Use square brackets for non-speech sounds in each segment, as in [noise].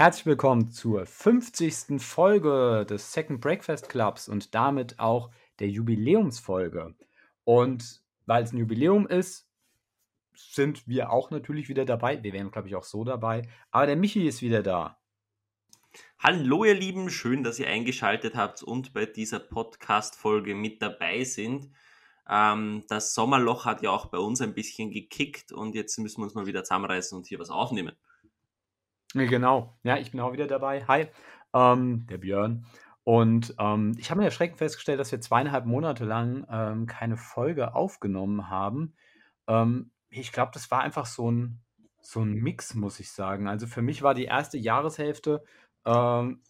Herzlich willkommen zur 50. Folge des Second Breakfast Clubs und damit auch der Jubiläumsfolge. Und weil es ein Jubiläum ist, sind wir auch natürlich wieder dabei. Wir wären, glaube ich, auch so dabei. Aber der Michi ist wieder da. Hallo ihr Lieben, schön, dass ihr eingeschaltet habt und bei dieser Podcast-Folge mit dabei sind. Ähm, das Sommerloch hat ja auch bei uns ein bisschen gekickt und jetzt müssen wir uns mal wieder zusammenreißen und hier was aufnehmen. Genau, ja, ich bin auch wieder dabei. Hi, ähm, der Björn. Und ähm, ich habe mir erschreckend festgestellt, dass wir zweieinhalb Monate lang ähm, keine Folge aufgenommen haben. Ähm, ich glaube, das war einfach so ein, so ein Mix, muss ich sagen. Also für mich war die erste Jahreshälfte, ähm,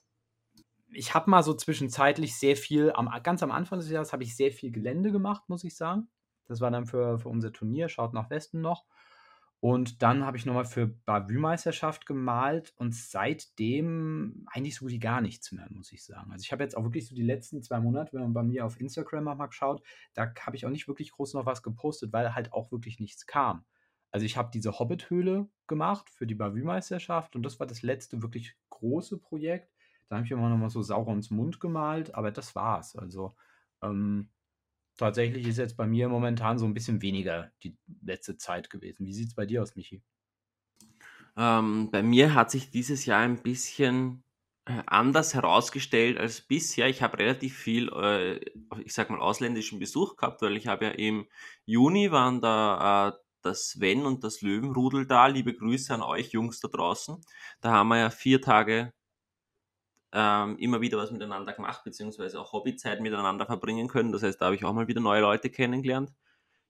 ich habe mal so zwischenzeitlich sehr viel, am, ganz am Anfang des Jahres habe ich sehr viel Gelände gemacht, muss ich sagen. Das war dann für, für unser Turnier, schaut nach Westen noch. Und dann habe ich nochmal für Bavü-Meisterschaft gemalt und seitdem eigentlich so wie gar nichts mehr, muss ich sagen. Also ich habe jetzt auch wirklich so die letzten zwei Monate, wenn man bei mir auf Instagram mal schaut, da habe ich auch nicht wirklich groß noch was gepostet, weil halt auch wirklich nichts kam. Also ich habe diese Hobbit-Höhle gemacht für die Bavü-Meisterschaft und das war das letzte wirklich große Projekt. Da habe ich immer nochmal so Saurons Mund gemalt, aber das war's. Also ähm, tatsächlich ist jetzt bei mir momentan so ein bisschen weniger die letzte Zeit gewesen. Wie sieht es bei dir aus, Michi? Ähm, bei mir hat sich dieses Jahr ein bisschen äh, anders herausgestellt als bisher. Ich habe relativ viel, äh, ich sag mal, ausländischen Besuch gehabt, weil ich habe ja im Juni waren da äh, das Sven und das Löwenrudel da. Liebe Grüße an euch Jungs da draußen. Da haben wir ja vier Tage ähm, immer wieder was miteinander gemacht, beziehungsweise auch Hobbyzeit miteinander verbringen können. Das heißt, da habe ich auch mal wieder neue Leute kennengelernt.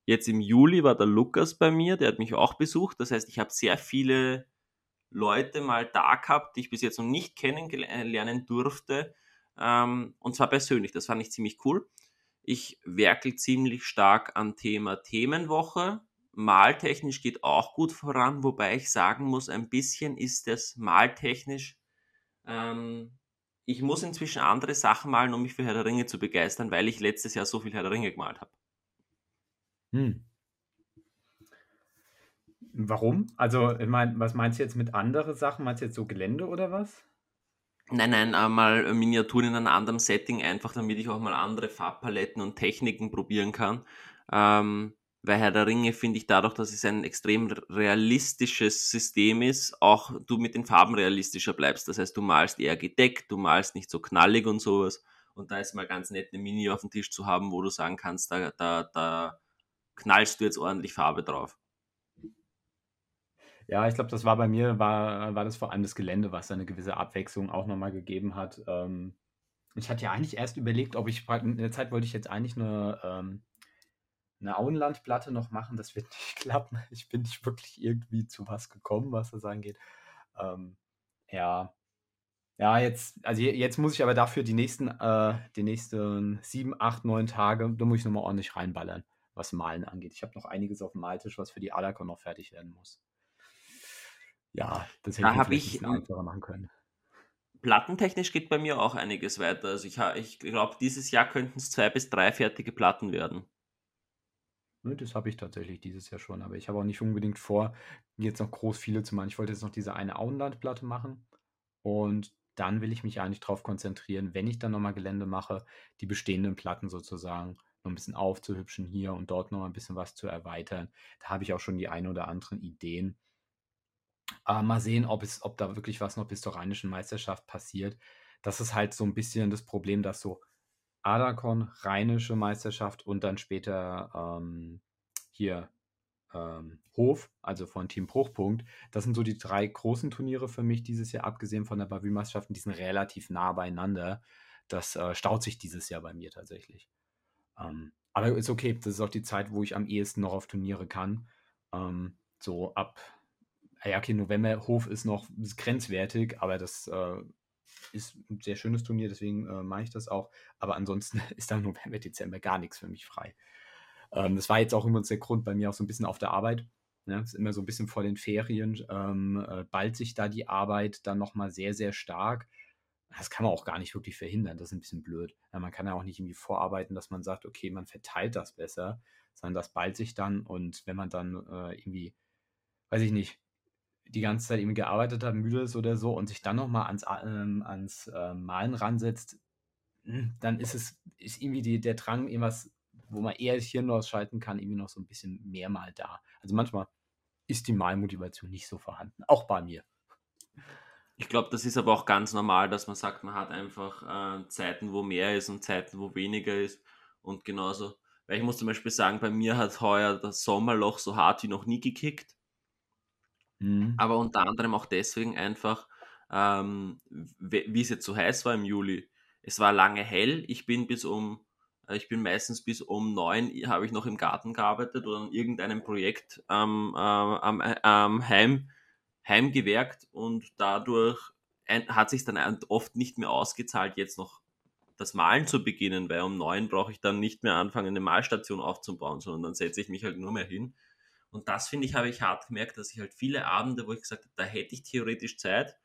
Jetzt im Juli war der Lukas bei mir, der hat mich auch besucht. Das heißt, ich habe sehr viele Leute mal da gehabt, die ich bis jetzt noch nicht kennenlernen durfte. Ähm, und zwar persönlich. Das fand ich ziemlich cool. Ich werkel ziemlich stark an Thema Themenwoche. Maltechnisch geht auch gut voran, wobei ich sagen muss, ein bisschen ist das maltechnisch ähm, ich muss inzwischen andere Sachen malen, um mich für Herr der Ringe zu begeistern, weil ich letztes Jahr so viel Herr der Ringe gemalt habe. Hm. Warum? Also, mein, was meinst du jetzt mit anderen Sachen? Meinst du jetzt so Gelände oder was? Nein, nein, äh, mal Miniaturen in einem anderen Setting, einfach damit ich auch mal andere Farbpaletten und Techniken probieren kann. Ähm, weil Herr der Ringe finde ich dadurch, dass es ein extrem realistisches System ist, auch du mit den Farben realistischer bleibst. Das heißt, du malst eher gedeckt, du malst nicht so knallig und sowas. Und da ist mal ganz nett, eine Mini auf dem Tisch zu haben, wo du sagen kannst, da, da, da knallst du jetzt ordentlich Farbe drauf. Ja, ich glaube, das war bei mir, war, war das vor allem das Gelände, was eine gewisse Abwechslung auch nochmal gegeben hat. Ähm, ich hatte ja eigentlich erst überlegt, ob ich, in der Zeit wollte ich jetzt eigentlich eine, ähm, eine Auenlandplatte noch machen. Das wird [laughs] nicht klappen. Ich bin nicht wirklich irgendwie zu was gekommen, was das angeht. Ähm, ja. Ja, jetzt, also jetzt muss ich aber dafür die nächsten, äh, die nächsten sieben, acht, neun Tage, da muss ich nochmal ordentlich reinballern, was Malen angeht. Ich habe noch einiges auf dem Maltisch, was für die Adacon noch fertig werden muss. Ja, das hätte da ich ein bisschen einfacher machen können. Plattentechnisch geht bei mir auch einiges weiter. Also ich, ich glaube, dieses Jahr könnten es zwei bis drei fertige Platten werden. Ne, das habe ich tatsächlich dieses Jahr schon, aber ich habe auch nicht unbedingt vor, jetzt noch groß viele zu machen. Ich wollte jetzt noch diese eine Auenlandplatte machen und dann will ich mich eigentlich darauf konzentrieren, wenn ich dann nochmal Gelände mache, die bestehenden Platten sozusagen noch ein bisschen aufzuhübschen hier und dort noch ein bisschen was zu erweitern. Da habe ich auch schon die ein oder anderen Ideen. Aber mal sehen, ob, es, ob da wirklich was noch bis zur rheinischen Meisterschaft passiert. Das ist halt so ein bisschen das Problem, dass so Adakon, Rheinische Meisterschaft und dann später ähm, hier ähm, Hof, also von Team Bruchpunkt. Das sind so die drei großen Turniere für mich dieses Jahr, abgesehen von der Bavü-Meisterschaft. Die sind relativ nah beieinander. Das äh, staut sich dieses Jahr bei mir tatsächlich. Ähm, aber ist okay, das ist auch die Zeit, wo ich am ehesten noch auf Turniere kann. Ähm, so ab, ja, okay, November, Hof ist noch grenzwertig, aber das äh, ist ein sehr schönes Turnier, deswegen äh, mache ich das auch. Aber ansonsten [laughs] ist dann November, Dezember gar nichts für mich frei. Ähm, das war jetzt auch übrigens der Grund bei mir auch so ein bisschen auf der Arbeit. Ne? ist immer so ein bisschen vor den Ferien. Ähm, äh, ballt sich da die Arbeit dann nochmal sehr, sehr stark. Das kann man auch gar nicht wirklich verhindern. Das ist ein bisschen blöd. Ja, man kann ja auch nicht irgendwie vorarbeiten, dass man sagt, okay, man verteilt das besser, sondern das ballt sich dann und wenn man dann äh, irgendwie, weiß ich nicht, die ganze Zeit eben gearbeitet hat, müde ist oder so und sich dann nochmal ans, ähm, ans äh, Malen ransetzt, hm, dann ist es ist irgendwie die, der Drang, irgendwas, wo man eher das Hirn ausschalten kann, irgendwie noch so ein bisschen mehr mal da. Also manchmal ist die Malmotivation nicht so vorhanden, auch bei mir. Ich glaube, das ist aber auch ganz normal, dass man sagt, man hat einfach äh, Zeiten, wo mehr ist und Zeiten, wo weniger ist. Und genauso, weil ich muss zum Beispiel sagen, bei mir hat heuer das Sommerloch so hart wie noch nie gekickt. Mhm. Aber unter anderem auch deswegen einfach, ähm, wie es jetzt so heiß war im Juli. Es war lange hell. Ich bin bis um, äh, ich bin meistens bis um neun, habe ich noch im Garten gearbeitet oder an irgendeinem Projekt ähm, äh, am, am Heim heimgewerkt und dadurch hat sich dann oft nicht mehr ausgezahlt, jetzt noch das Malen zu beginnen, weil um neun brauche ich dann nicht mehr anfangen, eine Malstation aufzubauen, sondern dann setze ich mich halt nur mehr hin. Und das finde ich, habe ich hart gemerkt, dass ich halt viele Abende, wo ich gesagt habe, da hätte ich theoretisch Zeit,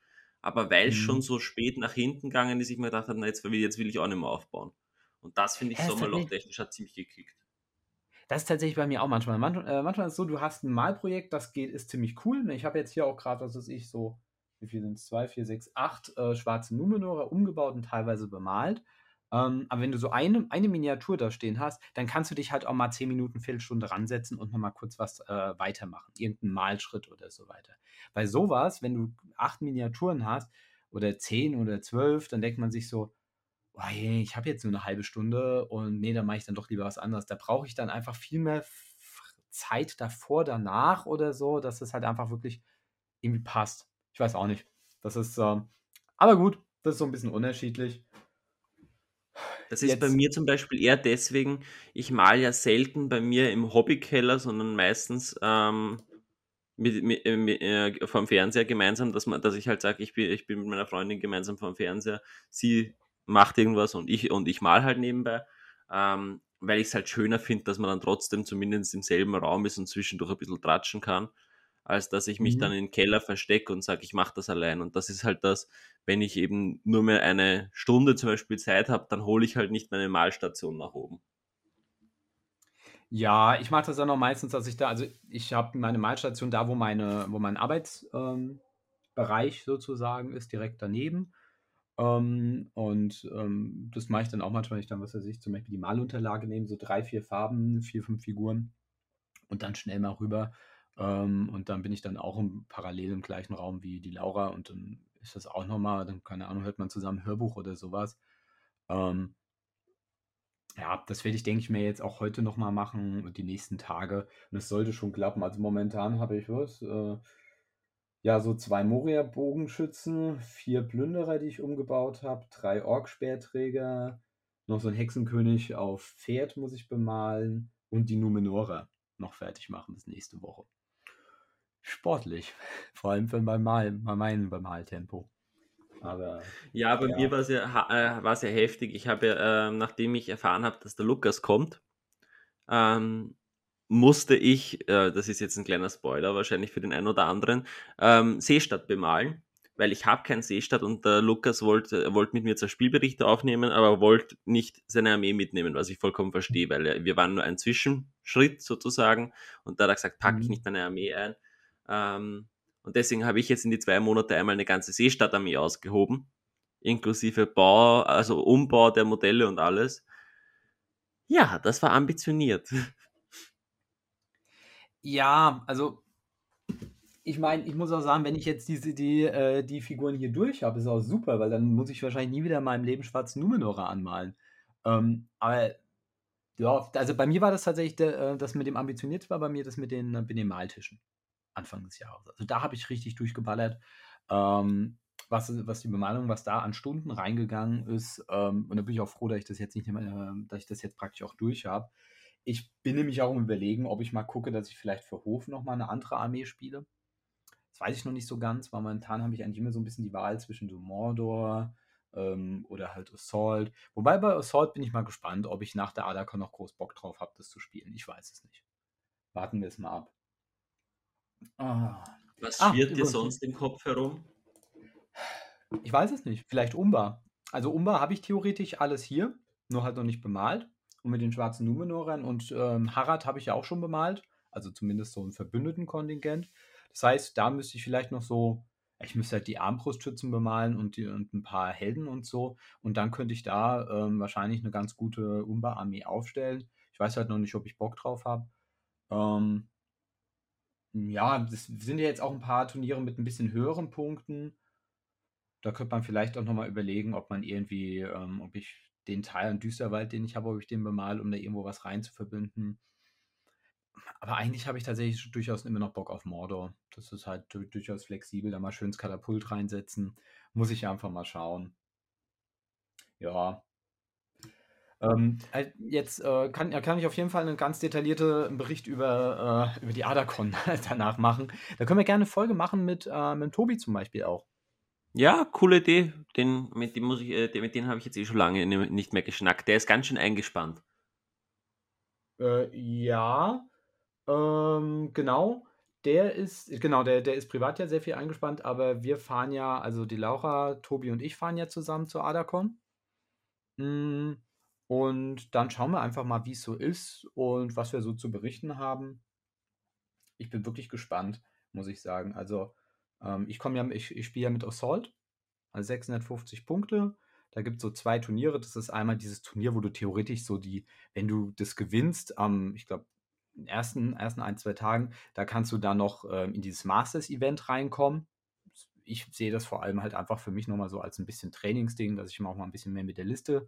aber weil es mhm. schon so spät nach hinten gegangen ist, ich mir gedacht habe, na, jetzt will, jetzt will ich auch nicht mehr aufbauen. Und das finde ich Sommerloch-technisch hat ziemlich gekickt. Das ist tatsächlich bei mir auch manchmal. manchmal. Äh, manchmal ist es so, du hast ein Malprojekt, das geht, ist ziemlich cool. Ich habe jetzt hier auch gerade, was weiß ich, so, wie viel sind es? Zwei, vier, sechs, acht äh, schwarze Numenore umgebaut und teilweise bemalt. Ähm, aber wenn du so eine, eine Miniatur da stehen hast, dann kannst du dich halt auch mal zehn Minuten, Viertelstunde ransetzen und nochmal kurz was äh, weitermachen. Irgendeinen Malschritt oder so weiter. Bei sowas, wenn du acht Miniaturen hast oder zehn oder zwölf, dann denkt man sich so, oh, ich habe jetzt nur eine halbe Stunde und nee, dann mache ich dann doch lieber was anderes. Da brauche ich dann einfach viel mehr Zeit davor, danach oder so, dass es halt einfach wirklich irgendwie passt. Ich weiß auch nicht. Das ist, äh, aber gut, das ist so ein bisschen unterschiedlich. Das ist Jetzt. bei mir zum Beispiel eher deswegen, ich male ja selten bei mir im Hobbykeller, sondern meistens ähm, mit, mit, äh, mit, äh, vom Fernseher gemeinsam, dass, man, dass ich halt sage, ich bin, ich bin mit meiner Freundin gemeinsam vom Fernseher, sie macht irgendwas und ich, und ich mal halt nebenbei, ähm, weil ich es halt schöner finde, dass man dann trotzdem zumindest im selben Raum ist und zwischendurch ein bisschen tratschen kann, als dass ich mich mhm. dann in den Keller verstecke und sage, ich mache das allein. Und das ist halt das, wenn ich eben nur mehr eine Stunde zum Beispiel Zeit habe, dann hole ich halt nicht meine Malstation nach oben. Ja, ich mache das dann auch meistens, dass ich da, also ich habe meine Malstation da, wo meine, wo mein Arbeitsbereich ähm, sozusagen ist, direkt daneben. Ähm, und ähm, das mache ich dann auch manchmal, wenn ich dann, was weiß ich, zum Beispiel die Malunterlage nehme, so drei, vier Farben, vier, fünf Figuren und dann schnell mal rüber. Ähm, und dann bin ich dann auch im, parallel im gleichen Raum wie die Laura und dann ist das auch nochmal, dann, keine Ahnung, hört man zusammen Hörbuch oder sowas. Ähm, ja, das werde ich, denke ich mir, jetzt auch heute nochmal machen und die nächsten Tage. Und es sollte schon klappen. Also momentan habe ich was. Äh, ja, so zwei Moria-Bogenschützen, vier Plünderer, die ich umgebaut habe, drei Ork-Speerträger, noch so ein Hexenkönig auf Pferd muss ich bemalen und die Numenora noch fertig machen bis nächste Woche. Sportlich, [laughs] vor allem für mein Mal, bei meinem Bemaltempo. Aber, ja, bei ja. mir war es ja, äh, ja heftig. Ich habe ja, äh, nachdem ich erfahren habe, dass der Lukas kommt, ähm, musste ich, äh, das ist jetzt ein kleiner Spoiler wahrscheinlich für den einen oder anderen, ähm, Seestadt bemalen, weil ich habe keinen Seestadt und der Lukas wollte, wollte mit mir zwei Spielberichte aufnehmen, aber wollte nicht seine Armee mitnehmen, was ich vollkommen verstehe, weil wir waren nur ein Zwischenschritt sozusagen und da hat er gesagt, packe ich mhm. nicht meine Armee ein. Ähm, und deswegen habe ich jetzt in die zwei Monate einmal eine ganze Seestadtarmee ausgehoben, inklusive Bau, also Umbau der Modelle und alles. Ja, das war ambitioniert. Ja, also ich meine, ich muss auch sagen, wenn ich jetzt diese, die, äh, die Figuren hier durch habe, ist auch super, weil dann muss ich wahrscheinlich nie wieder in meinem Leben schwarzen Numenora anmalen. Ähm, aber ja, also bei mir war das tatsächlich, äh, das mit dem ambitioniert war bei mir das mit den, mit den Maltischen Anfang des Jahres. Also da habe ich richtig durchgeballert. Ähm, was, was die Bemalung, was da an Stunden reingegangen ist. Ähm, und da bin ich auch froh, dass ich das jetzt nicht mehr, äh, dass ich das jetzt praktisch auch durch habe. Ich bin nämlich auch im Überlegen, ob ich mal gucke, dass ich vielleicht für Hof nochmal eine andere Armee spiele. Das weiß ich noch nicht so ganz, weil momentan habe ich eigentlich immer so ein bisschen die Wahl zwischen so Mordor ähm, oder halt Assault. Wobei bei Assault bin ich mal gespannt, ob ich nach der Adakon noch groß Bock drauf habe, das zu spielen. Ich weiß es nicht. Warten wir es mal ab. Ah. Was ah, schwirrt dir sonst im Kopf herum? Ich weiß es nicht. Vielleicht Umba. Also Umba habe ich theoretisch alles hier, nur halt noch nicht bemalt und mit den schwarzen Numenorern und ähm, Harad habe ich ja auch schon bemalt, also zumindest so ein verbündeten Kontingent. Das heißt, da müsste ich vielleicht noch so, ich müsste halt die Armbrustschützen bemalen und, die, und ein paar Helden und so. Und dann könnte ich da ähm, wahrscheinlich eine ganz gute Umba-Armee aufstellen. Ich weiß halt noch nicht, ob ich Bock drauf habe. Ähm, ja, das sind ja jetzt auch ein paar Turniere mit ein bisschen höheren Punkten. Da könnte man vielleicht auch nochmal überlegen, ob man irgendwie, ähm, ob ich den Teil an Düsterwald, den ich habe, ob ich den bemal, um da irgendwo was rein zu verbinden. Aber eigentlich habe ich tatsächlich durchaus immer noch Bock auf Mordor. Das ist halt durchaus flexibel, da mal schön ins Katapult reinsetzen. Muss ich einfach mal schauen. Ja, ähm, äh, jetzt äh, kann, kann ich auf jeden Fall einen ganz detaillierten Bericht über, äh, über die Adacon [laughs] danach machen. Da können wir gerne eine Folge machen mit, äh, mit Tobi zum Beispiel auch. Ja, coole Idee. Den, mit dem muss ich, äh, mit dem habe ich jetzt eh schon lange nicht mehr geschnackt. Der ist ganz schön eingespannt. Äh, ja, ähm, genau. Der ist, genau, der, der ist privat ja sehr viel eingespannt, aber wir fahren ja, also die Laura, Tobi und ich fahren ja zusammen zur Adacon. Mm, und dann schauen wir einfach mal, wie es so ist und was wir so zu berichten haben. Ich bin wirklich gespannt, muss ich sagen. Also, ähm, ich komme ja, ich, ich spiele ja mit Assault, also 650 Punkte. Da gibt es so zwei Turniere. Das ist einmal dieses Turnier, wo du theoretisch so die, wenn du das gewinnst, am, ich glaube, ersten, ersten ein, zwei Tagen, da kannst du dann noch ähm, in dieses Masters-Event reinkommen. Ich sehe das vor allem halt einfach für mich nochmal so als ein bisschen Trainingsding, dass ich mir auch mal ein bisschen mehr mit der Liste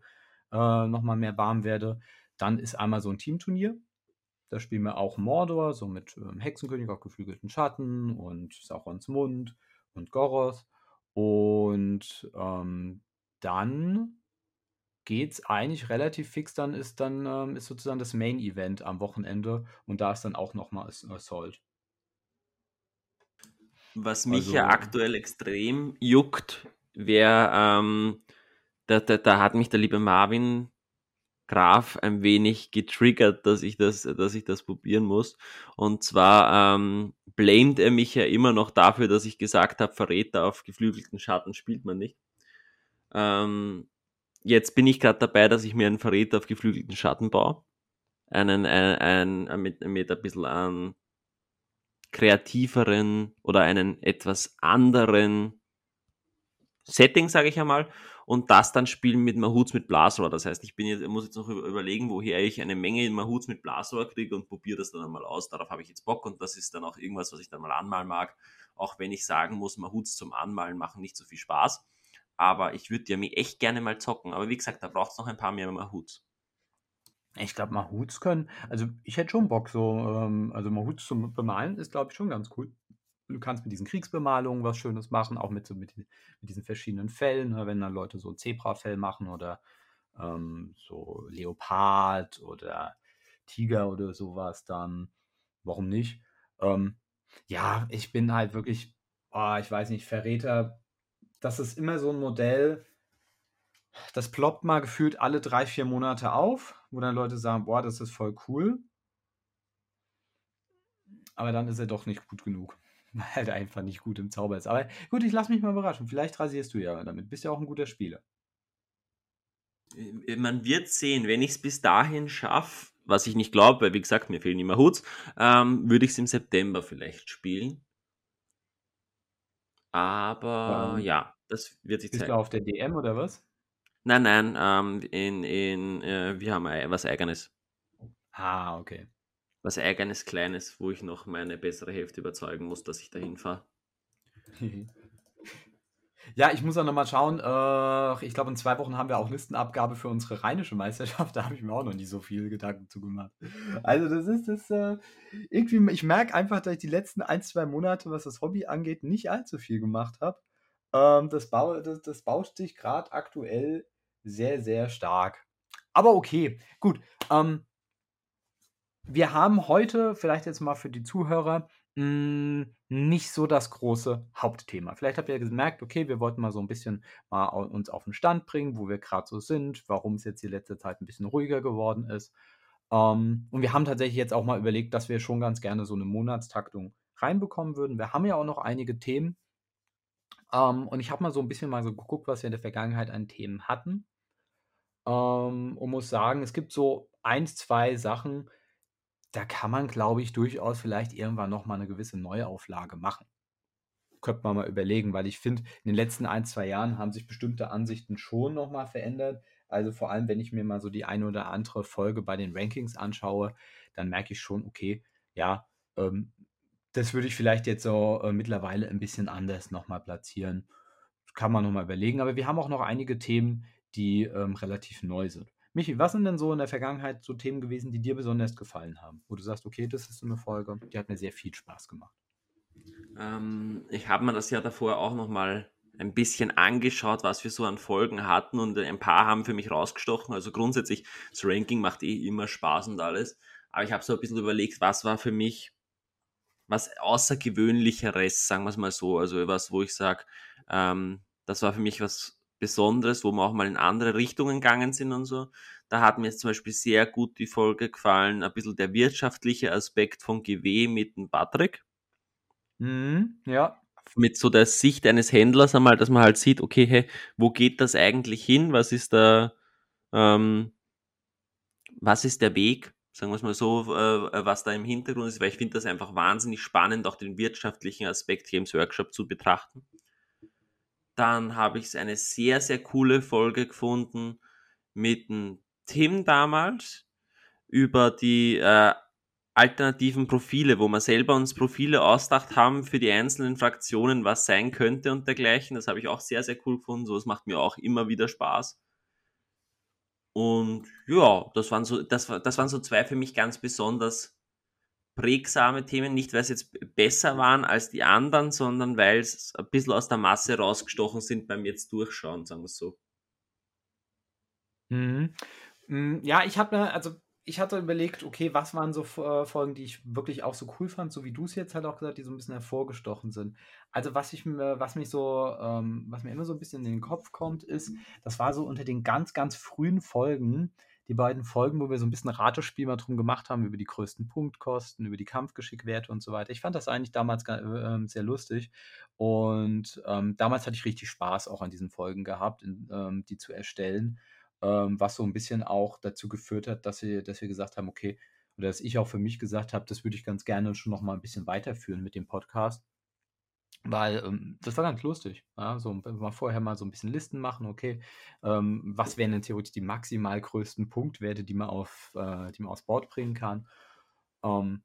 äh, nochmal mehr warm werde. Dann ist einmal so ein Teamturnier. Da spielen wir auch Mordor, so mit ähm, Hexenkönig auf geflügelten Schatten und Saurons Mund und Goroth. Und ähm, dann es eigentlich relativ fix. Dann ist dann ähm, ist sozusagen das Main Event am Wochenende und da ist dann auch nochmal Assault. Was mich also, ja aktuell extrem juckt, wäre ähm, da, da, da hat mich der liebe Marvin Graf ein wenig getriggert, dass ich das, dass ich das probieren muss. Und zwar ähm, blamed er mich ja immer noch dafür, dass ich gesagt habe, Verräter auf geflügelten Schatten spielt man nicht. Ähm, jetzt bin ich gerade dabei, dass ich mir einen Verräter auf geflügelten Schatten baue. Einen, einen, einen mit, mit ein bisschen an kreativeren oder einen etwas anderen Setting, sage ich einmal und das dann spielen mit Mahuts mit Blasrohr. Das heißt, ich bin jetzt, muss jetzt noch überlegen, woher ich eine Menge Mahuts mit Blasrohr kriege und probiere das dann einmal aus. Darauf habe ich jetzt Bock und das ist dann auch irgendwas, was ich dann mal anmalen mag. Auch wenn ich sagen muss, Mahuts zum Anmalen machen nicht so viel Spaß. Aber ich würde ja mir echt gerne mal zocken. Aber wie gesagt, da braucht es noch ein paar mehr Mahuts. Ich glaube, Mahuts können, also ich hätte schon Bock, so, ähm, also Mahuts zum Bemalen ist, glaube ich, schon ganz cool du kannst mit diesen Kriegsbemalungen was Schönes machen, auch mit, so mit, mit diesen verschiedenen Fällen, ne? wenn dann Leute so ein Zebrafell machen oder ähm, so Leopard oder Tiger oder sowas, dann warum nicht? Ähm, ja, ich bin halt wirklich, oh, ich weiß nicht, Verräter, das ist immer so ein Modell, das ploppt mal gefühlt alle drei, vier Monate auf, wo dann Leute sagen, boah, das ist voll cool. Aber dann ist er doch nicht gut genug [laughs] halt einfach nicht gut im Zauber ist. Aber gut, ich lasse mich mal überraschen. Vielleicht rasierst du ja damit. Bist ja auch ein guter Spieler. Äh, man wird sehen, wenn ich es bis dahin schaffe, was ich nicht glaube, weil wie gesagt, mir fehlen immer Huts, ähm, würde ich es im September vielleicht spielen. Aber ähm, ja, das wird sich zeigen. Bist du auf der DM oder was? Nein, nein, ähm, in, in, äh, wir haben was Eigenes. Ah, okay was eigenes Kleines, wo ich noch meine bessere Hälfte überzeugen muss, dass ich dahin fahre. [laughs] Ja, ich muss auch nochmal schauen. Äh, ich glaube, in zwei Wochen haben wir auch Listenabgabe für unsere rheinische Meisterschaft. [laughs] Da habe ich mir auch noch nicht so viele Gedanken zu gemacht. Also, das ist das. Äh, irgendwie, ich merke einfach, dass ich die letzten ein, zwei Monate, was das Hobby angeht, nicht allzu viel gemacht habe. Ähm, das, bau, das, das bauscht sich gerade aktuell sehr, sehr stark. Aber okay, gut. Ähm, wir haben heute, vielleicht jetzt mal für die Zuhörer, hm, nicht so das große Hauptthema. Vielleicht habt ihr gemerkt, okay, wir wollten mal so ein bisschen mal uns auf den Stand bringen, wo wir gerade so sind, warum es jetzt die letzte Zeit ein bisschen ruhiger geworden ist. Ähm, und wir haben tatsächlich jetzt auch mal überlegt, dass wir schon ganz gerne so eine Monatstaktung reinbekommen würden. Wir haben ja auch noch einige Themen. Ähm, und ich habe mal so ein bisschen mal so geguckt, was wir in der Vergangenheit an Themen hatten. Ähm, und muss sagen, es gibt so eins, zwei Sachen, da kann man, glaube ich, durchaus vielleicht irgendwann noch mal 'ne gewisse Neuauflage machen. Könnte man mal überlegen, weil ich finde, in den letzten 1, 2 Jahren haben sich bestimmte Ansichten schon noch mal verändert. Also, vor allem, wenn ich mir mal so die eine oder andere Folge bei den Rankings anschaue, dann merke ich schon, okay, ja, ähm, das würde ich vielleicht jetzt so, äh, mittlerweile ein bisschen anders noch mal platzieren. Kann man noch mal überlegen, aber wir haben auch noch einige Themen, die, ähm, relativ neu sind. Michi, was sind denn so in der Vergangenheit so Themen gewesen, die dir besonders gefallen haben? Wo du sagst: „Okay, das ist so 'ne Folge, die hat mir sehr viel Spaß gemacht?“ Ähm, ich habe mir das ja davor auch noch mal ein bisschen angeschaut, was wir so an Folgen hatten und ein paar haben für mich rausgestochen. Also grundsätzlich, das Ranking macht eh immer Spaß und alles. Aber ich habe so ein bisschen überlegt, was war für mich was Außergewöhnlicheres, sagen wir es mal so. Also was, wo ich sage, ähm, das war für mich was Besonderes, wo wir auch mal in andere Richtungen gegangen sind und so. Da hat mir jetzt zum Beispiel sehr gut die Folge gefallen, ein bisschen der wirtschaftliche Aspekt von GW mit dem Patrick. Mhm, ja. Mit so der Sicht eines Händlers einmal, dass man halt sieht, okay, hey, wo geht das eigentlich hin? Was ist da, ähm, was ist der Weg? Sagen wir es mal so, äh, was da im Hintergrund ist, weil ich finde das einfach wahnsinnig spannend, auch den wirtschaftlichen Aspekt hier im Workshop zu betrachten. Dann habe ich eine sehr, sehr coole Folge gefunden mit dem Tim damals über die äh, alternativen Profile, wo wir selber uns Profile ausgedacht haben für die einzelnen Fraktionen, was sein könnte und dergleichen. Das habe ich auch sehr, sehr cool gefunden. So, es macht mir auch immer wieder Spaß. Und ja, das waren so, das, das waren so zwei für mich ganz besonders prägsame Themen, nicht weil es jetzt besser waren als die anderen, sondern weil es ein bisschen aus der Masse rausgestochen sind beim jetzt Durchschauen, sagen wir es so. Mhm. Hm, ja, ich habe mir also, ich hatte überlegt, okay, was waren so äh, Folgen, die ich wirklich auch so cool fand, so wie du es jetzt halt auch gesagt, die so ein bisschen hervorgestochen sind. Also, was ich mir was mich so ähm, was mir immer so ein bisschen in den Kopf kommt, ist, das war so unter den ganz, ganz frühen Folgen, die beiden Folgen, wo wir so ein bisschen Ratespiel mal drum gemacht haben, über die größten Punktkosten, über die Kampfgeschickwerte und so weiter. Ich fand das eigentlich damals ähm, sehr lustig und, ähm, damals hatte ich richtig Spaß auch an diesen Folgen gehabt, in ähm, die zu erstellen ähm, was so ein bisschen auch dazu geführt hat, dass wir dass wir gesagt haben, okay oder dass ich auch für mich gesagt habe, das würde ich ganz gerne schon noch mal ein bisschen weiterführen mit dem Podcast. Weil, ähm, das war ganz lustig, ja, so mal vorher mal so ein bisschen Listen machen, okay, ähm, was wären denn theoretisch die maximal größten Punktwerte, die man auf äh, die man aufs Board bringen kann. Ähm,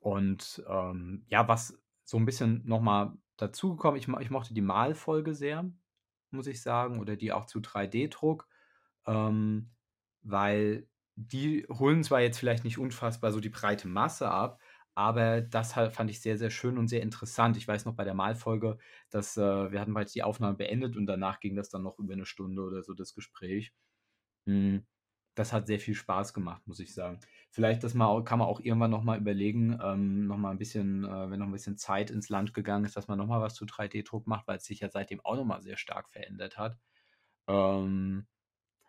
und, ähm, ja, was so ein bisschen noch mal dazugekommen ich ich mochte die Malfolge sehr muss ich sagen, oder die auch zu 3D-Druck, ähm, weil die holen zwar jetzt vielleicht nicht unfassbar so die breite Masse ab, aber das halt fand ich sehr, sehr schön und sehr interessant. Ich weiß noch bei der Malfolge, dass äh, wir hatten bereits die Aufnahme beendet und danach ging das dann noch über eine Stunde oder so, das Gespräch. Hm, das hat sehr viel Spaß gemacht, muss ich sagen. Vielleicht das mal kann man auch irgendwann noch mal überlegen, ähm, noch mal 'n bisschen äh, wenn noch ein bisschen Zeit ins Land gegangen ist, dass man noch mal was zu 3D-Druck macht, weil es sich ja seitdem auch noch mal sehr stark verändert hat. Ähm,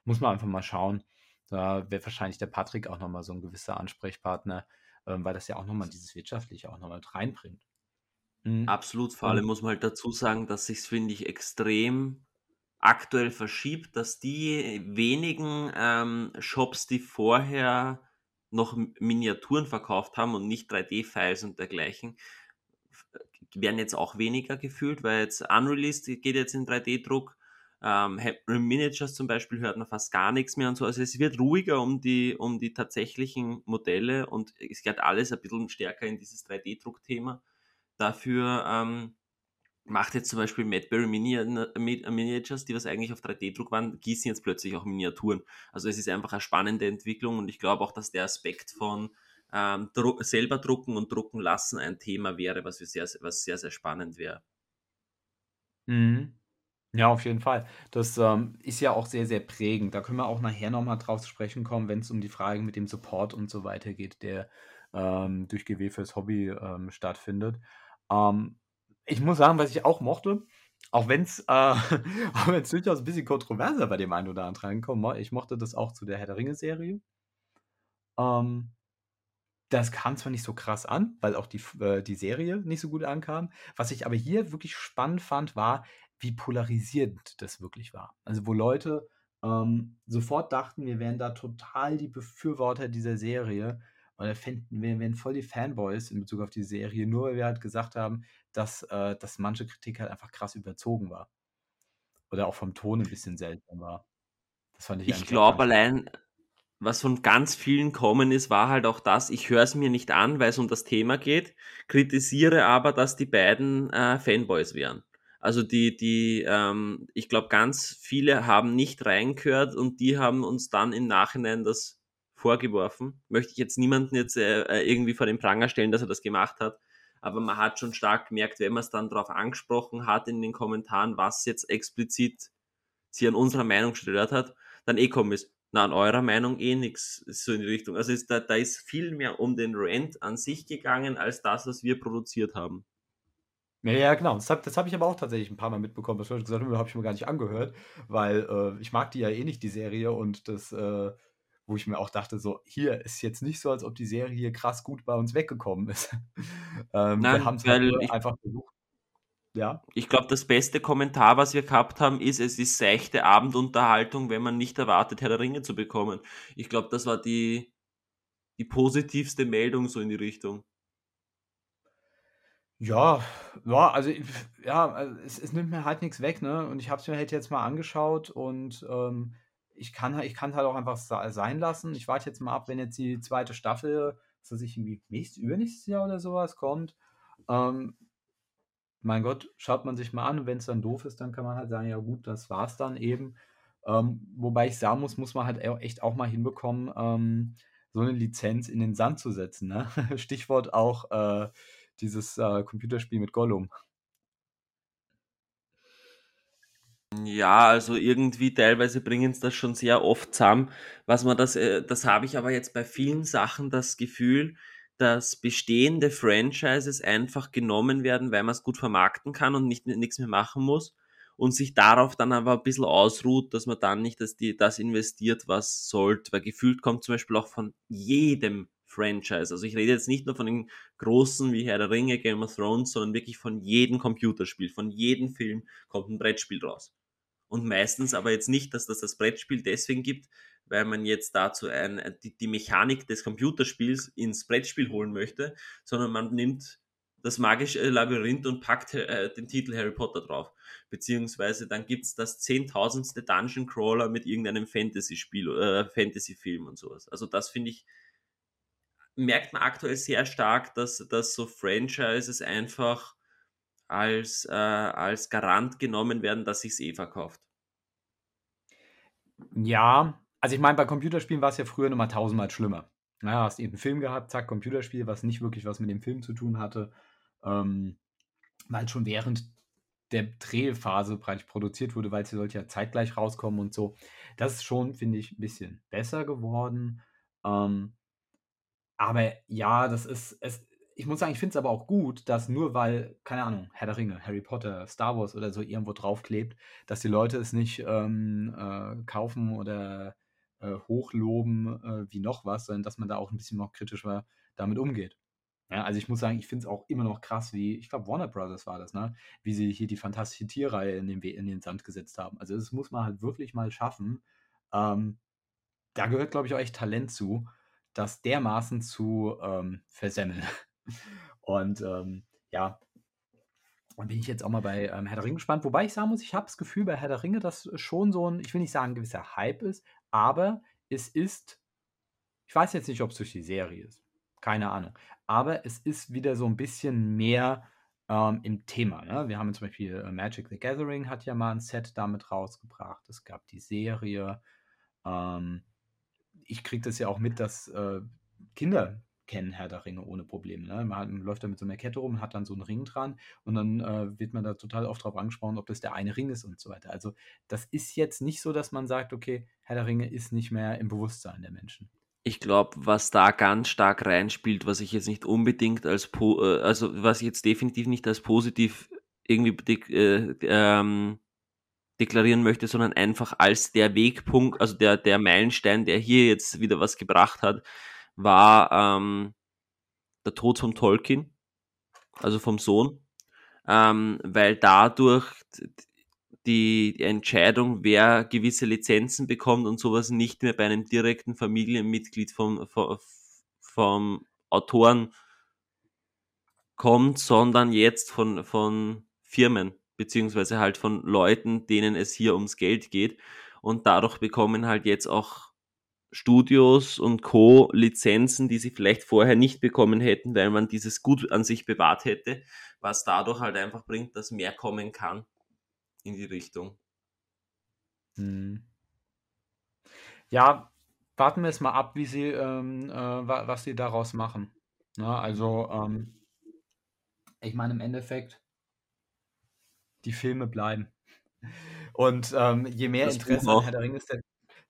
muss man einfach mal schauen. Da wäre wahrscheinlich der Patrick auch noch mal so ein gewisser Ansprechpartner, ähm, weil das ja auch noch mal dieses Wirtschaftliche auch noch mal mit reinbringt. Mhm. Absolut, vor allem muss man halt dazu sagen, dass sich's, finde ich, extrem aktuell verschiebt, dass die wenigen ähm, Shops, die vorher noch Miniaturen verkauft haben und nicht 3D-Files und dergleichen, werden jetzt auch weniger gefühlt, weil jetzt Unreleased geht jetzt in 3D-Druck. Ähm, Miniatures zum Beispiel hört man fast gar nichts mehr und so. Also es wird ruhiger um die, um die tatsächlichen Modelle und es geht alles ein bisschen stärker in dieses 3D-Druck-Thema. Dafür ähm, macht jetzt zum Beispiel Madberry Miniatures, die was eigentlich auf 3D-Druck waren, gießen jetzt plötzlich auch Miniaturen. Also es ist einfach eine spannende Entwicklung und ich glaube auch, dass der Aspekt von ähm, Dru selber drucken und drucken lassen ein Thema wäre, was, wir sehr, was sehr, sehr spannend wäre. Mhm. Ja, auf jeden Fall. Das ähm, ist ja auch sehr, sehr prägend. Da können wir auch nachher nochmal drauf zu sprechen kommen, wenn es um die Frage mit dem Support und so weiter geht, der ähm, durch GW fürs Hobby ähm, stattfindet. Ähm, ich muss sagen, was ich auch mochte, auch wenn es äh, [laughs] durchaus ein bisschen kontroverser bei dem einen oder anderen reinkommt, ich mochte das auch zu der Herr der Ringe-Serie. Ähm, das kam zwar nicht so krass an, weil auch die, äh, die Serie nicht so gut ankam. Was ich aber hier wirklich spannend fand, war, wie polarisierend das wirklich war. Also, wo Leute ähm, sofort dachten, wir wären da total die Befürworter dieser Serie da fänden wir werden voll die Fanboys in Bezug auf die Serie, nur weil wir halt gesagt haben, dass, äh, dass manche Kritik halt einfach krass überzogen war. Oder auch vom Ton ein bisschen seltsam war. Das fand ich Ich glaube allein, was von ganz vielen kommen ist, war halt auch das, ich höre es mir nicht an, weil es um das Thema geht, kritisiere aber, dass die beiden äh, Fanboys wären. Also die, die, ähm, ich glaube, ganz viele haben nicht reingehört und die haben uns dann im Nachhinein das vorgeworfen. Möchte ich jetzt niemanden jetzt äh, äh, irgendwie vor den Pranger stellen, dass er das gemacht hat. Aber man hat schon stark gemerkt, wenn man es dann darauf angesprochen hat in den Kommentaren, was jetzt explizit sie an unserer Meinung stört hat, dann eh kommen ist, na, an eurer Meinung eh nichts so in die Richtung. Also ist da, da ist viel mehr um den Rant an sich gegangen, als das, was wir produziert haben. Ja, ja, genau. Das habe hab ich aber auch tatsächlich ein paar Mal mitbekommen. Das habe ich gesagt, habe ich mir gar nicht angehört, weil äh, ich mag die ja eh nicht, die Serie. Und das, äh, wo ich mir auch dachte, so, hier ist jetzt nicht so, als ob die Serie krass gut bei uns weggekommen ist. [laughs] ähm, Nein, wir haben es halt einfach versucht. Ja. Ich glaube, das beste Kommentar, was wir gehabt haben, ist, es ist seichte Abendunterhaltung, wenn man nicht erwartet, Herr der Ringe zu bekommen. Ich glaube, das war die, die positivste Meldung so in die Richtung. Ja, ja, also ja, also es, es nimmt mir halt nichts weg, ne? Und ich habe es mir halt jetzt mal angeschaut und ähm, ich kann halt, ich kann halt auch einfach sein lassen. Ich warte jetzt mal ab, wenn jetzt die zweite Staffel, was weiß ich, irgendwie nächstes, übernächstes Jahr oder sowas kommt. Ähm, mein Gott, schaut man sich mal an und wenn es dann doof ist, dann kann man halt sagen, ja gut, das war's dann eben. Ähm, wobei ich sagen muss, muss man halt echt auch mal hinbekommen, ähm, so eine Lizenz in den Sand zu setzen. Ne? [laughs] Stichwort auch äh, dieses äh, Computerspiel mit Gollum. Ja, also irgendwie teilweise bringen es das schon sehr oft zusammen. Was man das, äh, das habe ich aber jetzt bei vielen Sachen das Gefühl, dass bestehende Franchises einfach genommen werden, weil man es gut vermarkten kann und nicht nichts mehr machen muss und sich darauf dann aber ein bisschen ausruht, dass man dann nicht dass die, das investiert, was sollte. Weil gefühlt kommt zum Beispiel auch von jedem Franchise. Also ich rede jetzt nicht nur von den großen wie Herr der Ringe, Game of Thrones, sondern wirklich von jedem Computerspiel, von jedem Film kommt ein Brettspiel raus. Und meistens aber jetzt nicht, dass das das Brettspiel deswegen gibt, weil man jetzt dazu ein, die, die Mechanik des Computerspiels ins Brettspiel holen möchte, sondern man nimmt das magische Labyrinth und packt äh, den Titel Harry Potter drauf. Beziehungsweise dann gibt's das zehntausendste Dungeon Crawler mit irgendeinem Fantasy-Spiel, äh, Fantasy-Film und sowas. Also das finde ich merkt man aktuell sehr stark, dass, dass so Franchises einfach als, äh, als Garant genommen werden, dass sich eh verkauft. Ja, also ich meine, bei Computerspielen war es ja früher nochmal tausendmal schlimmer. Naja, hast eben einen Film gehabt, zack, Computerspiel, was nicht wirklich was mit dem Film zu tun hatte, ähm, weil schon während der Drehphase praktisch produziert wurde, weil sie sollte ja zeitgleich rauskommen und so. Das ist schon, finde ich, ein bisschen besser geworden. Ähm, aber ja, das ist, es, ich muss sagen, ich finde es aber auch gut, dass nur weil, keine Ahnung, Herr der Ringe, Harry Potter, Star Wars oder so irgendwo draufklebt, dass die Leute es nicht ähm, äh, kaufen oder äh, hochloben äh, wie noch was, sondern dass man da auch ein bisschen noch kritischer damit umgeht. Ja, also ich muss sagen, ich finde es auch immer noch krass, wie, ich glaube, Warner Brothers war das, ne? Wie sie hier die fantastische Tierreihe in den, in den Sand gesetzt haben. Also das muss man halt wirklich mal schaffen. Ähm, da gehört, glaube ich, auch echt Talent zu das dermaßen zu ähm, versemmeln. [laughs] Und ähm, ja, und bin ich jetzt auch mal bei ähm, Herr der Ringe gespannt. Wobei ich sagen muss, ich habe das Gefühl bei Herr der Ringe, dass schon so ein, ich will nicht sagen, gewisser Hype ist, aber es ist, ich weiß jetzt nicht, ob es durch die Serie ist. Keine Ahnung. Aber es ist wieder so ein bisschen mehr ähm, im Thema. Ne? Wir haben zum Beispiel äh, Magic the Gathering hat ja mal ein Set damit rausgebracht. Es gab die Serie. Ähm, ich kriege das ja auch mit, dass äh, Kinder kennen Herr der Ringe ohne Probleme. Ne? Man, läuft da mit so einer Kette rum, hat dann so einen Ring dran und dann äh, wird man da total oft drauf angesprochen, ob das der eine Ring ist und so weiter. Also das ist jetzt nicht so, dass man sagt, okay, Herr der Ringe ist nicht mehr im Bewusstsein der Menschen. Ich glaube, was da ganz stark reinspielt, was ich jetzt nicht unbedingt als, äh, also was ich jetzt definitiv nicht als positiv irgendwie äh, ähm, deklarieren möchte, sondern einfach als der Wegpunkt, also der, der Meilenstein, der hier jetzt wieder was gebracht hat, war ähm, der Tod von Tolkien, also vom Sohn, ähm, weil dadurch die Entscheidung, wer gewisse Lizenzen bekommt und sowas nicht mehr bei einem direkten Familienmitglied vom, vom, vom Autoren kommt, sondern jetzt von, von Firmen, beziehungsweise halt von Leuten, denen es hier ums Geld geht. Und dadurch bekommen halt jetzt auch Studios und Co. Lizenzen, die sie vielleicht vorher nicht bekommen hätten, weil man dieses Gut an sich bewahrt hätte, was dadurch halt einfach bringt, dass mehr kommen kann in die Richtung. Hm. Ja, warten wir es mal ab, wie sie, ähm, äh, was sie daraus machen. Na, ne, also, ähm, ich meine, im Endeffekt, die Filme bleiben. Und ähm, je mehr das Interesse an Herr der Ringe ist,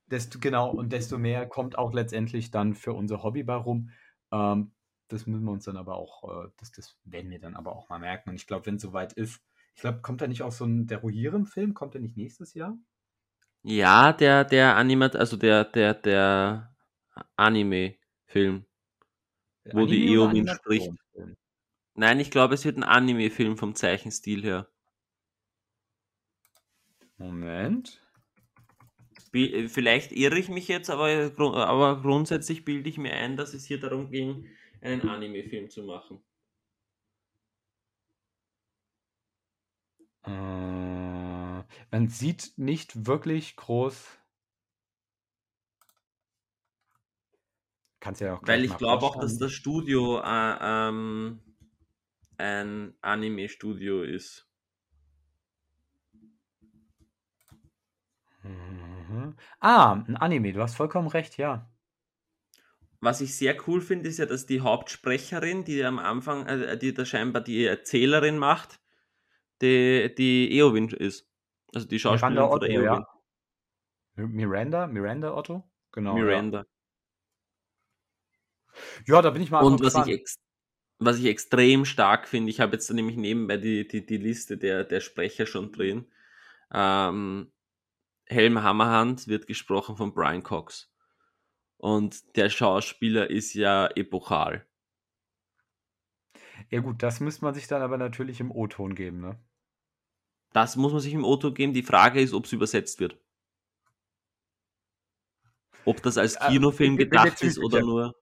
desto genau und desto mehr kommt auch letztendlich dann für unser Hobby bei rum. Ähm, das müssen wir uns dann aber auch, äh, das, das werden wir dann aber auch mal merken. Und ich glaube, wenn es soweit ist, ich glaube, kommt da nicht auch so ein der Rohirrim-Film? Kommt der nicht nächstes Jahr? Ja, der, der Animat, also der, der, der Anime-Film, wo Anime die Eowyn spricht. Nein, ich glaube, es wird ein Anime-Film vom Zeichenstil her. Moment. Äh, vielleicht irre ich mich jetzt, aber, aber grundsätzlich bilde ich mir ein, dass es hier darum ging, einen Anime-Film zu machen. Äh, man sieht nicht wirklich groß. Kannst ja auch Weil ich glaube auch, dass das Studio äh, ähm, ein Anime-Studio ist. Mhm. Ah, ein Anime, du hast vollkommen recht, ja. Was ich sehr cool finde, ist ja, dass die Hauptsprecherin, die am Anfang, äh, die da scheinbar die Erzählerin macht, die, die Eowyn ist. Also die Schauspielerin von der Eowyn. Ja. Miranda, Miranda Otto? Genau. Miranda. Ja, ja da bin ich mal Und was ich, was ich extrem stark finde, ich habe jetzt nämlich nebenbei die, die, die Liste der, der Sprecher schon drin. Ähm, Helm Hammerhand wird gesprochen von Brian Cox. Und der Schauspieler ist ja epochal. Ja gut, das müsste man sich dann aber natürlich im O-Ton geben, ne? Das muss man sich im O-Ton geben. Die Frage ist, ob es übersetzt wird. Ob das als äh, Kinofilm gedacht ist oder nur.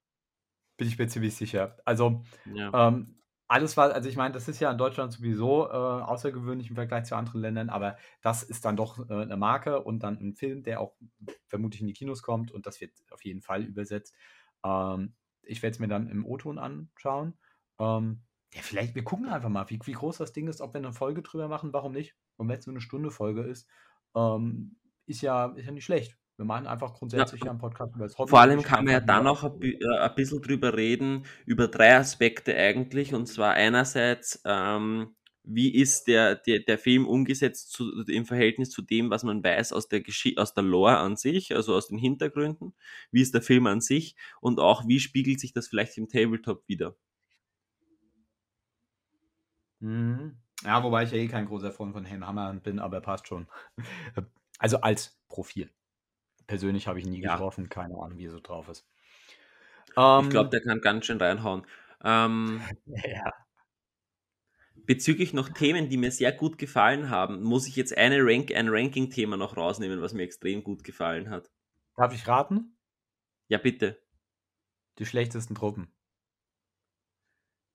Bin ich mir ziemlich sicher. Also, ja. ähm, alles war, also ich meine, das ist ja in Deutschland sowieso äh, außergewöhnlich im Vergleich zu anderen Ländern, aber das ist dann doch äh, eine Marke und dann ein Film, der auch vermutlich in die Kinos kommt und das wird auf jeden Fall übersetzt. Ähm, ich werde es mir dann im O-Ton anschauen. Ähm, ja, vielleicht, wir gucken einfach mal, wie, wie groß das Ding ist, ob wir eine Folge drüber machen, warum nicht? Und wenn es nur eine Stunde Folge ist, ähm, ist, ja, ist ja nicht schlecht. Wir machen einfach grundsätzlich ja, einen Podcast über das Hobby. Vor allem kann man ja dann auch ein, äh, ein bisschen drüber reden, über drei Aspekte eigentlich. Und zwar einerseits, ähm, wie ist der, der, der Film umgesetzt zu, im Verhältnis zu dem, was man weiß aus der, aus der Lore an sich, also aus den Hintergründen? Wie ist der Film an sich? Und auch, wie spiegelt sich das vielleicht im Tabletop wieder? Mhm. Ja, wobei ich ja eh kein großer Freund von Helm Hammer bin, aber passt schon. [laughs] Also als Profil. Persönlich habe ich nie Ja. getroffen, keine Ahnung, wie er so drauf ist. Ich glaube, ähm der kann ganz schön reinhauen. Ähm [laughs] Ja. bezüglich noch Themen, die mir sehr gut gefallen haben, muss ich jetzt eine Rank ein Ranking-Thema noch rausnehmen, was mir extrem gut gefallen hat. Darf ich raten? Ja, bitte. Die schlechtesten Truppen.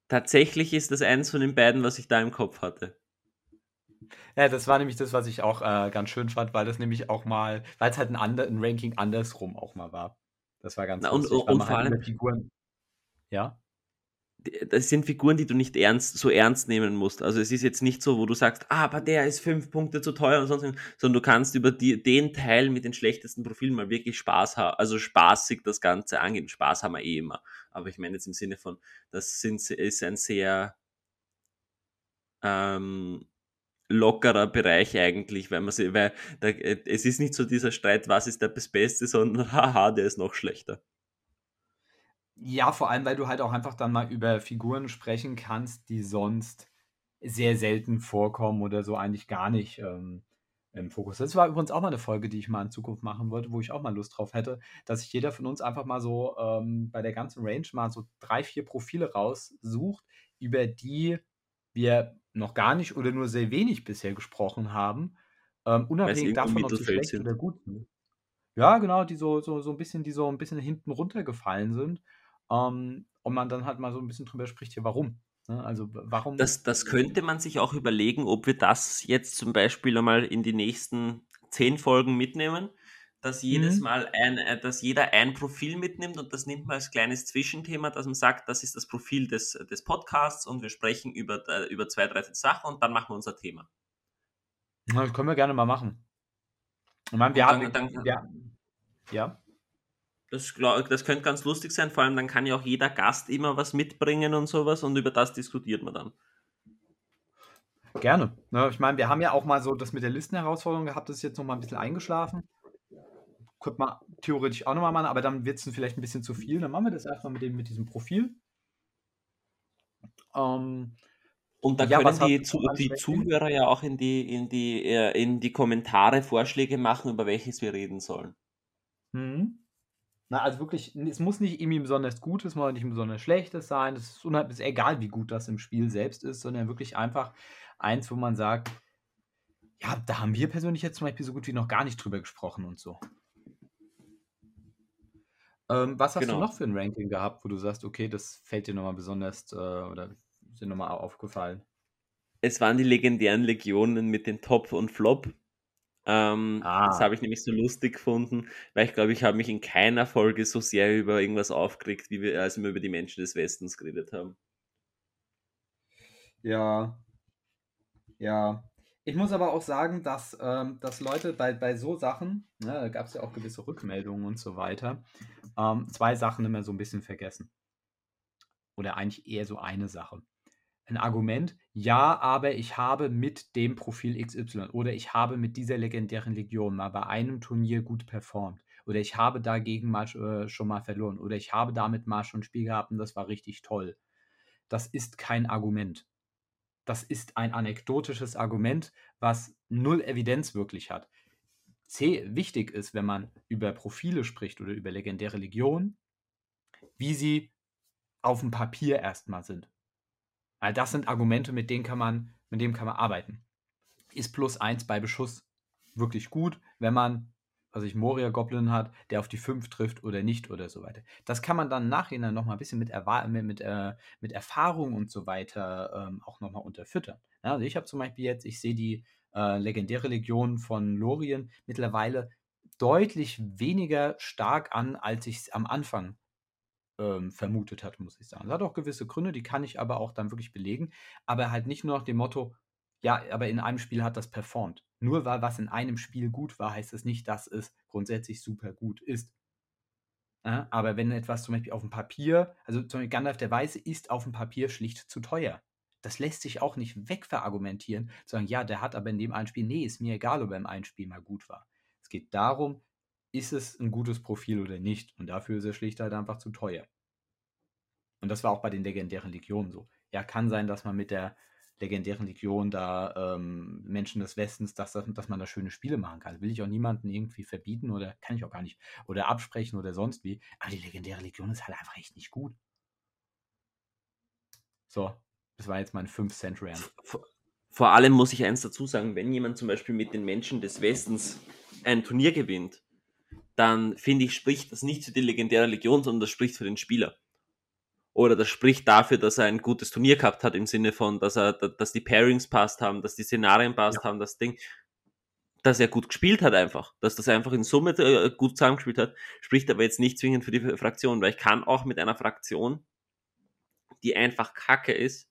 Tatsächlich ist das eins von den beiden, was ich da im Kopf hatte. Ja, das war nämlich das, was ich auch äh, ganz schön fand, weil das nämlich auch mal, weil es halt ein, ander, ein Ranking andersrum auch mal war. Das war ganz Na, lustig, und, und, und vor halt allem Figuren. Ja. Das sind Figuren, die du nicht ernst, so ernst nehmen musst. Also es ist jetzt nicht so, wo du sagst, ah, aber der ist fünf Punkte zu teuer und sonst, sondern du kannst über die, den Teil mit den schlechtesten Profilen mal wirklich Spaß haben, also spaßig das Ganze angehen. Spaß haben wir eh immer. Aber ich meine jetzt im Sinne von, das sind, ist ein sehr ähm, lockerer Bereich eigentlich, weil man sie, weil da, es ist nicht so dieser Streit, was ist der das Beste, sondern [laughs] haha, der ist noch schlechter. Ja, vor allem, weil du halt auch einfach dann mal über Figuren sprechen kannst, die sonst sehr selten vorkommen oder so eigentlich gar nicht ähm, im Fokus. Das war übrigens auch mal eine Folge, die ich mal in Zukunft machen wollte, wo ich auch mal Lust drauf hätte, dass sich jeder von uns einfach mal so ähm, bei der ganzen Range mal so drei, vier Profile raussucht, über die wir noch gar nicht oder nur sehr wenig bisher gesprochen haben, ähm, unabhängig davon, ob sie schlecht sind. oder gut sind. Ja, genau, die so, so, so ein bisschen, die so ein bisschen hinten runtergefallen sind. Ähm, und man dann halt mal so ein bisschen drüber spricht, hier, warum. Ne? Also warum. Das, das könnte man sich auch überlegen, ob wir das jetzt zum Beispiel einmal in die nächsten zehn Folgen mitnehmen, dass jedes mhm. Mal ein, äh, dass jeder ein Profil mitnimmt und das nimmt man als kleines Zwischenthema, dass man sagt, das ist das Profil des, des Podcasts und wir sprechen über, äh, über zwei, drei Sachen und dann machen wir unser Thema. Das können wir gerne mal machen. Ich meine, wir haben. Ja. ja. Das, das könnte ganz lustig sein, vor allem dann kann ja auch jeder Gast immer was mitbringen und sowas und über das diskutiert man dann. Gerne. Ne, ich meine, wir haben ja auch mal so das mit der Listenherausforderung gehabt, das ist jetzt noch mal ein bisschen eingeschlafen. Könnte man theoretisch auch nochmal machen, aber dann wird es vielleicht ein bisschen zu viel. Dann machen wir das erstmal mit, dem, mit diesem Profil. Ähm, und da ja, können die, zu, die Zuhörer ja auch in die, in, die, äh, in die Kommentare Vorschläge machen, über welches wir reden sollen. Mhm. Na, also wirklich, es muss nicht irgendwie besonders Gutes, muss nicht besonders Schlechtes sein. Es ist, ist egal, wie gut das im Spiel selbst ist, sondern wirklich einfach eins, wo man sagt, ja, da haben wir persönlich jetzt zum Beispiel so gut wie noch gar nicht drüber gesprochen und so. Ähm, was hast genau. du noch für ein Ranking gehabt, wo du sagst, okay, das fällt dir nochmal besonders äh, oder ist dir nochmal aufgefallen? Es waren die legendären Legionen mit den Top und Flop. Ähm, ah. Das habe ich nämlich so lustig gefunden, weil ich glaube, ich habe mich in keiner Folge so sehr über irgendwas aufgeregt, wie wir, als wir über die Menschen des Westens geredet haben. Ja. Ja. Ich muss aber auch sagen, dass, ähm, dass Leute bei, bei so Sachen, ne, da gab es ja auch gewisse Rückmeldungen und so weiter, ähm, zwei Sachen immer so ein bisschen vergessen. Oder eigentlich eher so eine Sache ein Argument, ja, aber ich habe mit dem Profil XY oder ich habe mit dieser legendären Legion mal bei einem Turnier gut performt oder ich habe dagegen mal äh, schon mal verloren oder ich habe damit mal schon ein Spiel gehabt und das war richtig toll. Das ist kein Argument. Das ist ein anekdotisches Argument, was null Evidenz wirklich hat. C wichtig ist, wenn man über Profile spricht oder über legendäre Legionen, wie sie auf dem Papier erstmal sind. Weil das sind Argumente, mit denen kann man, mit denen kann man arbeiten. Ist plus eins bei Beschuss wirklich gut, wenn man, was ich Moria Goblin hat, der auf die 5 trifft oder nicht oder so weiter. Das kann man dann nachher noch mal ein bisschen mit, Erwa mit, mit, äh, mit Erfahrung und so weiter ähm, auch nochmal unterfüttern. Ja, also ich habe zum Beispiel jetzt, ich sehe die äh, legendäre Legion von Lorien mittlerweile deutlich weniger stark an, als ich es am Anfang ähm, vermutet hat, muss ich sagen. Das hat auch gewisse Gründe, die kann ich aber auch dann wirklich belegen. Aber halt nicht nur nach dem Motto, ja, aber in einem Spiel hat das performt. Nur weil was in einem Spiel gut war, heißt es nicht, dass es grundsätzlich super gut ist. Ja, aber wenn etwas zum Beispiel auf dem Papier, also zum Beispiel Gandalf der Weiße ist auf dem Papier schlicht zu teuer. Das lässt sich auch nicht wegverargumentieren, sagen, ja, der hat aber in dem einen Spiel, nee, ist mir egal, ob er im einen Spiel mal gut war. Es geht darum, ist es ein gutes Profil oder nicht. Und dafür ist er schlicht halt einfach zu teuer. Und das war auch bei den legendären Legionen so. Ja, kann sein, dass man mit der legendären Legion da ähm, Menschen des Westens, dass, dass man da schöne Spiele machen kann. Will ich auch niemanden irgendwie verbieten oder kann ich auch gar nicht oder absprechen oder sonst wie. Aber die legendäre Legion ist halt einfach echt nicht gut. So, das war jetzt mein 5 Cent Rant. Vor, vor allem muss ich eins dazu sagen, wenn jemand zum Beispiel mit den Menschen des Westens ein Turnier gewinnt, dann finde ich, spricht das nicht für die legendäre Legion, sondern das spricht für den Spieler. Oder das spricht dafür, dass er ein gutes Turnier gehabt hat, im Sinne von, dass er, dass die Pairings passt haben, dass die Szenarien passt ja. haben, das Ding, dass er gut gespielt hat einfach, dass das einfach in Summe äh, gut zusammengespielt hat, spricht aber jetzt nicht zwingend für die Fraktion, weil ich kann auch mit einer Fraktion, die einfach kacke ist,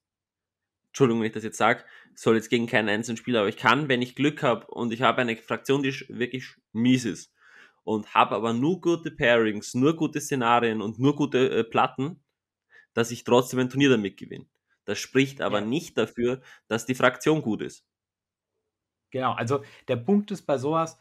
Entschuldigung, wenn ich das jetzt sage, soll jetzt gegen keinen einzelnen Spieler, aber ich kann, wenn ich Glück habe und ich habe eine Fraktion, die wirklich mies ist, und habe aber nur gute Pairings, nur gute Szenarien und nur gute äh, Platten, dass ich trotzdem ein Turnier damit gewinne. Das spricht aber ja. nicht dafür, dass die Fraktion gut ist. Genau, also der Punkt ist bei sowas,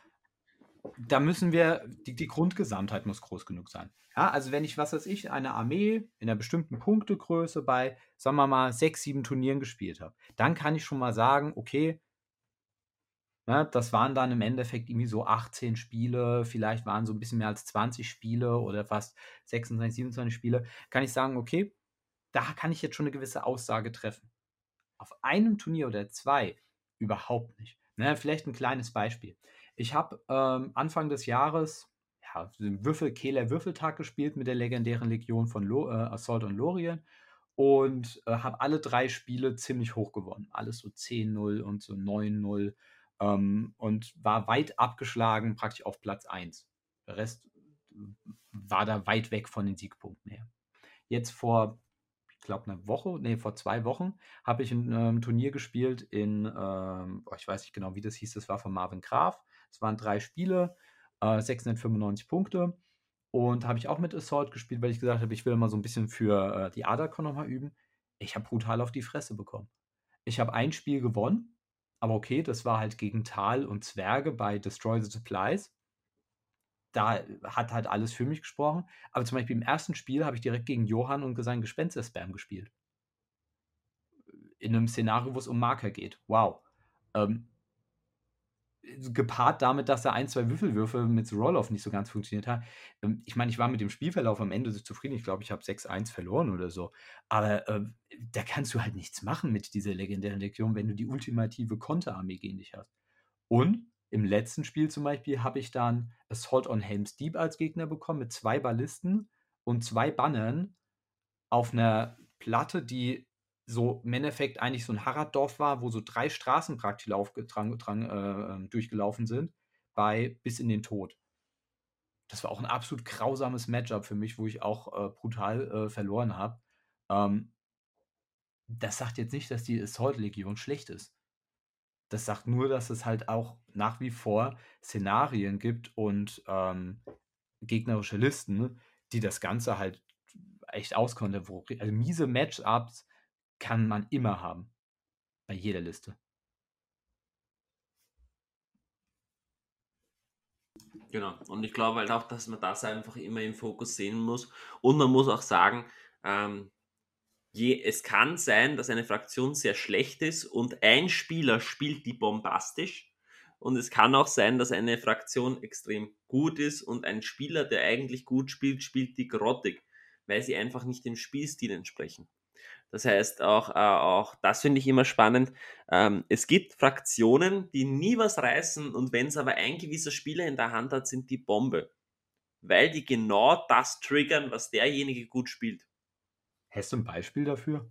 da müssen wir, die, die Grundgesamtheit muss groß genug sein. Ja, also wenn ich, was weiß ich, eine Armee in einer bestimmten Punktegröße bei, sagen wir mal, sechs, sieben Turnieren gespielt habe, dann kann ich schon mal sagen, okay, Ne, das waren dann im Endeffekt irgendwie so 18 Spiele, vielleicht waren so ein bisschen mehr als 20 Spiele oder fast 26, 27 Spiele. Kann ich sagen, okay, da kann ich jetzt schon eine gewisse Aussage treffen. Auf einem Turnier oder zwei überhaupt nicht. Ne, vielleicht ein kleines Beispiel. Ich habe ähm, Anfang des Jahres, ja, ja, Würfel, Kehler Würfeltag gespielt mit der legendären Legion von Lo äh, Assault und Lorien und äh, habe alle drei Spiele ziemlich hoch gewonnen. Alles so 10-0 und so 9-0 ähm, und war weit abgeschlagen, praktisch auf Platz 1. Der Rest war da weit weg von den Siegpunkten her. Jetzt vor, glaube, eine Woche, nee, vor zwei Wochen habe ich ein ähm, Turnier gespielt in, ähm, ich weiß nicht genau, wie das hieß, das war von Marvin Graf. Es waren drei Spiele, äh, 695 Punkte. Und habe ich auch mit Assault gespielt, weil ich gesagt habe, ich will mal so ein bisschen für äh, die Adacon nochmal üben. Ich habe brutal auf die Fresse bekommen. Ich habe ein Spiel gewonnen, aber okay, das war halt gegen Tal und Zwerge bei Destroy the Supplies. Da hat halt alles für mich gesprochen. Aber zum Beispiel im ersten Spiel habe ich direkt gegen Johann und seinen Gespenster-Spam gespielt. In einem Szenario, wo es um Marker geht. Wow. Ähm, gepaart damit, dass er ein, zwei Würfelwürfe mit Roll-Off nicht so ganz funktioniert hat. Ähm, ich meine, ich war mit dem Spielverlauf am Ende so zufrieden. Ich glaube, ich habe 6-1 verloren oder so. Aber äh, da kannst du halt nichts machen mit dieser legendären Lektion, wenn du die ultimative Konterarmee gegen dich hast. Und im letzten Spiel zum Beispiel habe ich dann Assault on Helm's Deep als Gegner bekommen mit zwei Ballisten und zwei Bannern auf einer Platte, die so im Endeffekt eigentlich so ein Harraddorf war, wo so drei Straßen praktisch drang, drang, äh, ähm, durchgelaufen sind, bei bis in den Tod. Das war auch ein absolut grausames Matchup für mich, wo ich auch äh, brutal äh, verloren habe. Ähm, das sagt jetzt nicht, dass die Assault-Legion schlecht ist. Das sagt nur, dass es halt auch nach wie vor Szenarien gibt und ähm, gegnerische Listen, die das Ganze halt echt auskonnte. Wo, also miese Matchups kann man immer haben. Bei jeder Liste. Genau. Und ich glaube halt auch, dass man das einfach immer im Fokus sehen muss. Und man muss auch sagen, ähm, je, es kann sein, dass eine Fraktion sehr schlecht ist und ein Spieler spielt die bombastisch. Und es kann auch sein, dass eine Fraktion extrem gut ist und ein Spieler, der eigentlich gut spielt, spielt die grottig, weil sie einfach nicht dem Spielstil entsprechen. Das heißt, auch, äh, auch das finde ich immer spannend. Ähm, es gibt Fraktionen, die nie was reißen und wenn es aber ein gewisser Spieler in der Hand hat, sind die Bombe. Weil die genau das triggern, was derjenige gut spielt. Hast du ein Beispiel dafür?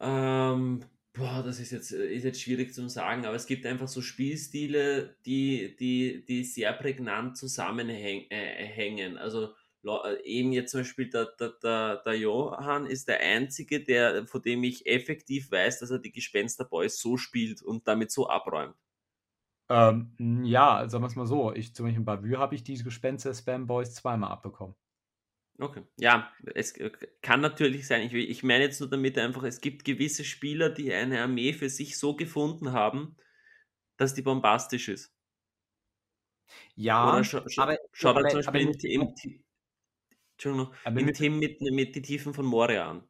Ähm, boah, das ist jetzt, ist jetzt schwierig zu sagen, aber es gibt einfach so Spielstile, die, die, die sehr prägnant zusammenhängen. Äh, also äh, eben jetzt zum Beispiel der, der, der, der Johann ist der Einzige, der, von dem ich effektiv weiß, dass er die Gespensterboys so spielt und damit so abräumt. Ähm, ja, sagen wir es mal so. Ich, zum Beispiel in Bavü habe ich die Gespenster-Spam-Boys zweimal abbekommen. Okay. Ja, es kann natürlich sein. Ich, ich meine jetzt nur damit einfach, es gibt gewisse Spieler, die eine Armee für sich so gefunden haben, dass die bombastisch ist. Ja, Oder scha scha aber, schaut aber, zum Beispiel aber, im, im, aber im Team mit, mit die Tiefen von Moria an.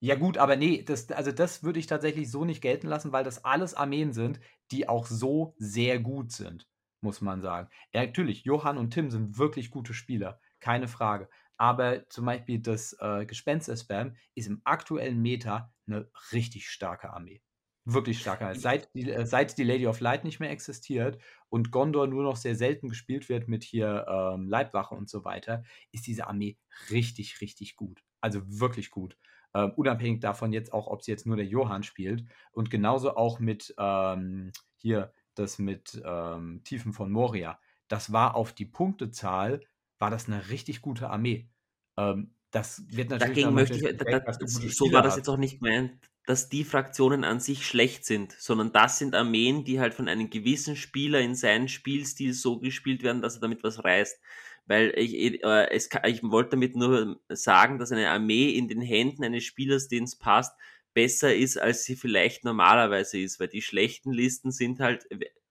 Ja gut, aber nee, das, also das würde ich tatsächlich so nicht gelten lassen, weil das alles Armeen sind, die auch so sehr gut sind, muss man sagen. Ja, natürlich, Johann und Tim sind wirklich gute Spieler, keine Frage. Aber zum Beispiel das äh, Gespenster-Spam ist im aktuellen Meta eine richtig starke Armee wirklich starker. Seit die, äh, seit die Lady of Light nicht mehr existiert und Gondor nur noch sehr selten gespielt wird mit hier ähm, Leibwache und so weiter, ist diese Armee richtig, richtig gut. Also wirklich gut. Ähm, unabhängig davon jetzt auch, ob sie jetzt nur der Johann spielt. Und genauso auch mit ähm, hier das mit ähm, Tiefen von Moria. Das war auf die Punktezahl, war das eine richtig gute Armee. Ähm, das wird natürlich. Dagegen möchte ich, da, da, so war das jetzt auch nicht gemeint dass die Fraktionen an sich schlecht sind, sondern das sind Armeen, die halt von einem gewissen Spieler in seinen Spielstil so gespielt werden, dass er damit was reißt. Weil ich, äh, es, ich wollte damit nur sagen, dass eine Armee in den Händen eines Spielers, den es passt, besser ist, als sie vielleicht normalerweise ist, weil die schlechten Listen sind halt,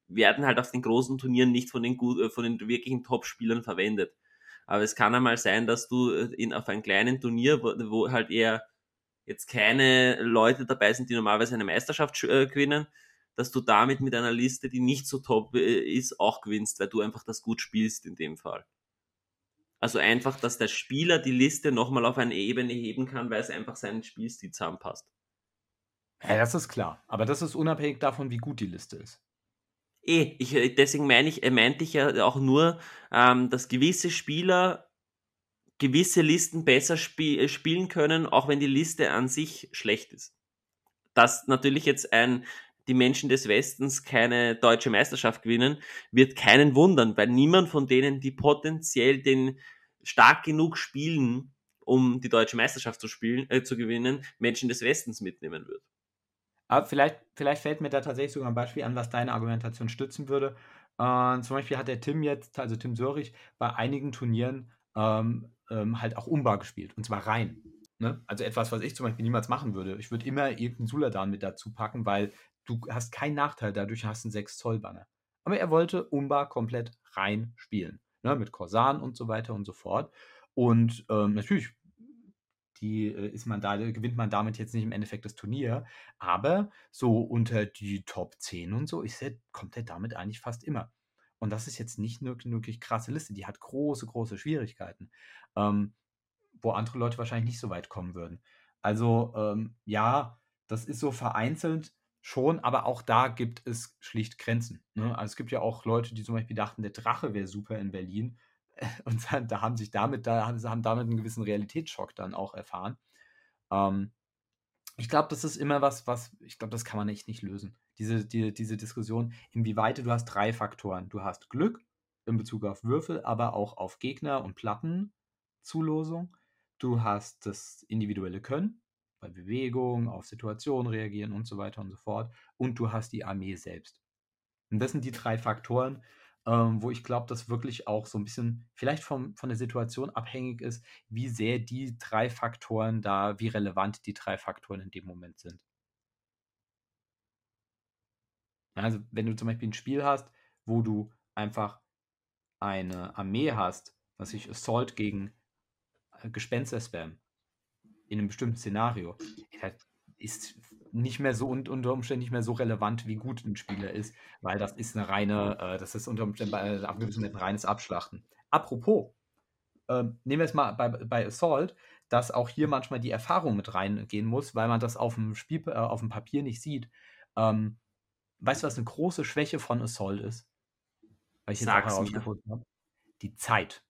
werden halt auf den großen Turnieren nicht von den, gut, äh, von den wirklichen Top-Spielern verwendet. Aber es kann einmal sein, dass du äh, in, auf einem kleinen Turnier, wo, wo halt eher jetzt keine Leute dabei sind, die normalerweise eine Meisterschaft äh, gewinnen, dass du damit mit einer Liste, die nicht so top äh, ist, auch gewinnst, weil du einfach das gut spielst in dem Fall. Also einfach, dass der Spieler die Liste nochmal auf eine Ebene heben kann, weil es einfach seinen Spielstil zusammenpasst. Ja, das ist klar. Aber das ist unabhängig davon, wie gut die Liste ist. Eh, ich, äh, deswegen meine ich, äh, meinte ich ja auch nur, ähm, dass gewisse Spieler gewisse Listen besser spie äh, spielen können, auch wenn die Liste an sich schlecht ist. Dass natürlich jetzt ein, die Menschen des Westens keine deutsche Meisterschaft gewinnen, wird keinen wundern, weil niemand von denen, die potenziell den stark genug spielen, um die deutsche Meisterschaft zu spielen, äh, zu gewinnen, Menschen des Westens mitnehmen wird. Aber vielleicht, vielleicht fällt mir da tatsächlich sogar ein Beispiel an, was deine Argumentation stützen würde. Äh, zum Beispiel hat der Tim jetzt, also Tim Sörich, bei einigen Turnieren ähm, ähm, halt auch Umbar gespielt. Und zwar rein. Ne? Also etwas, was ich zum Beispiel niemals machen würde. Ich würde immer irgendeinen Suladan mit dazu packen, weil du hast keinen Nachteil, dadurch hast du einen 6 Zoll Banner. Aber er wollte Umbar komplett rein spielen. Ne? Mit Korsan und so weiter und so fort. Und ähm, natürlich die äh, ist man da, gewinnt man damit jetzt nicht im Endeffekt das Turnier. Aber so unter die Top 10 und so ist er, kommt er damit eigentlich fast immer. Und das ist jetzt nicht eine wirklich krasse Liste. Die hat große, große Schwierigkeiten, ähm, wo andere Leute wahrscheinlich nicht so weit kommen würden. Also ähm, ja, das ist so vereinzelt schon, aber auch da gibt es schlicht Grenzen. Ne? Also es gibt ja auch Leute, die zum Beispiel dachten, der Drache wäre super in Berlin [laughs] und da haben sich damit, da haben, haben damit einen gewissen Realitätsschock dann auch erfahren. Ähm, ich glaube, das ist immer was, was, ich glaube, das kann man echt nicht lösen. Diese, die, diese Diskussion, inwieweit du hast drei Faktoren. Du hast Glück in Bezug auf Würfel, aber auch auf Gegner und Plattenzulosung. Du hast das individuelle Können, bei Bewegung, auf Situationen reagieren und so weiter und so fort. Und du hast die Armee selbst. Und das sind die drei Faktoren, ähm, wo ich glaube, dass wirklich auch so ein bisschen vielleicht vom, von der Situation abhängig ist, wie sehr die drei Faktoren da, wie relevant die drei Faktoren in dem Moment sind. Also wenn du zum Beispiel ein Spiel hast, wo du einfach eine Armee hast, was ich Assault gegen äh, Gespenster-Spam in einem bestimmten Szenario, ist nicht mehr so und unter Umständen nicht mehr so relevant, wie gut ein Spieler ist, weil das ist eine reine, äh, das ist unter Umständen bei, äh, ein reines Abschlachten. Apropos, äh, nehmen wir es mal bei, bei Assault, dass auch hier manchmal die Erfahrung mit reingehen muss, weil man das auf dem Spiel, äh, auf dem Papier nicht sieht. Ähm, weißt du, was eine große Schwäche von Assault ist? Weil ich jetzt Sag's auch herausgefunden habe. Die Zeit.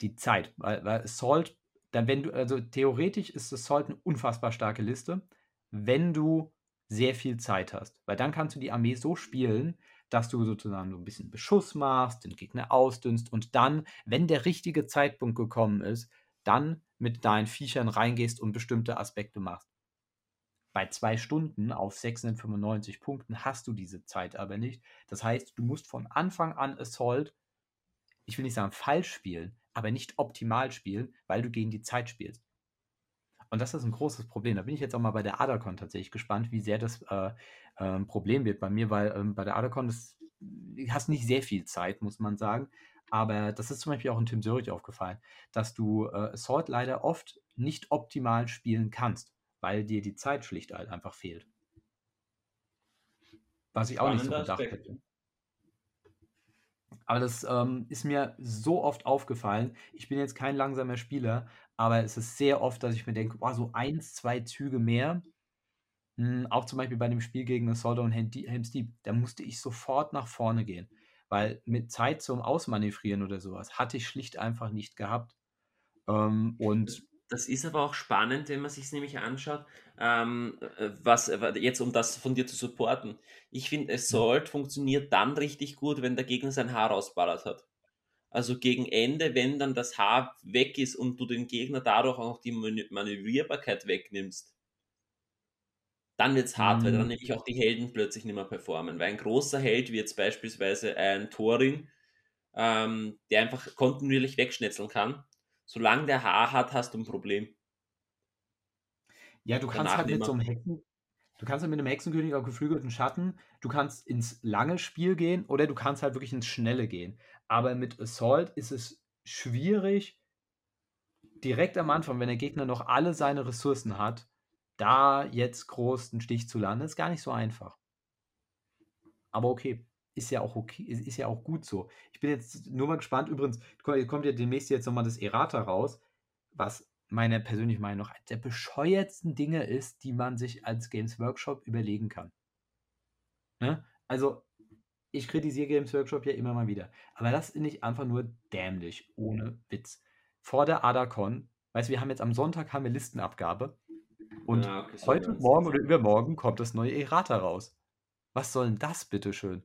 Die Zeit. Weil, weil Assault dann wenn du, also theoretisch ist es Salt eine unfassbar starke Liste, wenn du sehr viel Zeit hast. Weil dann kannst du die Armee so spielen, dass du sozusagen so ein bisschen Beschuss machst, den Gegner ausdünnst und dann, wenn der richtige Zeitpunkt gekommen ist, dann mit deinen Viechern reingehst und bestimmte Aspekte machst. Bei zwei Stunden auf 695 Punkten hast du diese Zeit aber nicht. Das heißt, du musst von Anfang an Assault, ich will nicht sagen falsch spielen, aber nicht optimal spielen, weil du gegen die Zeit spielst. Und das ist ein großes Problem. Da bin ich jetzt auch mal bei der Adacon tatsächlich gespannt, wie sehr das äh, äh, Problem wird bei mir, weil ähm, bei der Adacon das, hast nicht sehr viel Zeit, muss man sagen. Aber das ist zum Beispiel auch in Tim Zurich aufgefallen, dass du äh, Assault leider oft nicht optimal spielen kannst, weil dir die Zeit schlicht halt einfach fehlt. Was ich auch nicht so gedacht hätte. Aber das ähm, ist mir so oft aufgefallen. Ich bin jetzt kein langsamer Spieler, aber es ist sehr oft, dass ich mir denke, oh, so eins, zwei Züge mehr. Hm, auch zum Beispiel bei dem Spiel gegen Assault und Helm's Deep, da musste ich sofort nach vorne gehen. Weil mit Zeit zum Ausmanövrieren oder sowas hatte ich schlicht einfach nicht gehabt. Ähm, und das ist aber auch spannend, wenn man sich es nämlich anschaut, ähm, äh, was äh, jetzt um das von dir zu supporten. Ich finde, Assault mhm. funktioniert dann richtig gut, wenn der Gegner sein Haar rausballert hat. Also gegen Ende, wenn dann das Haar weg ist und du den Gegner dadurch auch noch die Manövrierbarkeit wegnimmst, dann wird es hart, mhm. weil dann nämlich auch die Helden plötzlich nicht mehr performen. Weil ein großer Held wie jetzt beispielsweise ein Thorin, ähm, der einfach kontinuierlich wegschnetzeln kann, solange der Haar hat, hast du ein Problem. Ja, du kannst halt mit so einem Hexen, du kannst halt mit einem Hexenkönig auf geflügelten Schatten, du kannst ins lange Spiel gehen oder du kannst halt wirklich ins schnelle gehen. Aber mit Assault ist es schwierig, direkt am Anfang, wenn der Gegner noch alle seine Ressourcen hat, da jetzt groß einen Stich zu landen, ist gar nicht so einfach. Aber okay ist ja auch okay, ist, ist ja auch gut so. Ich bin jetzt nur mal gespannt. Übrigens, kommt ja demnächst jetzt nochmal das Errata raus, was meiner persönlichen Meinung nach der bescheuertsten Dinge ist, die man sich als Games Workshop überlegen kann. Ne? Also, ich kritisiere Games Workshop ja immer mal wieder. Aber das finde ich einfach nur dämlich, ohne Witz. Vor der Adacon, weißt du, wir haben jetzt am Sonntag haben wir Listenabgabe. Und Ah, okay, so heute, morgen oder übermorgen kommt das neue Errata raus. Was soll denn das, bitteschön?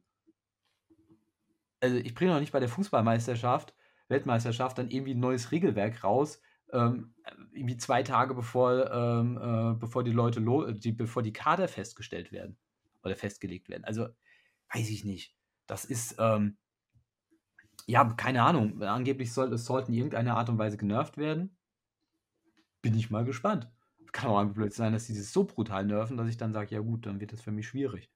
Also, ich bringe noch nicht bei der Fußballmeisterschaft, Weltmeisterschaft, dann irgendwie ein neues Regelwerk raus, ähm, irgendwie zwei Tage bevor, ähm, äh, bevor die Leute, lo die, bevor die Kader festgestellt werden oder festgelegt werden. Also, weiß ich nicht. Das ist, ähm, ja, keine Ahnung. Angeblich soll es sollten in irgendeiner Art und Weise genervt werden. Bin ich mal gespannt. Kann auch plötzlich sein, dass die das so brutal nerven, dass ich dann sage, ja gut, dann wird das für mich schwierig.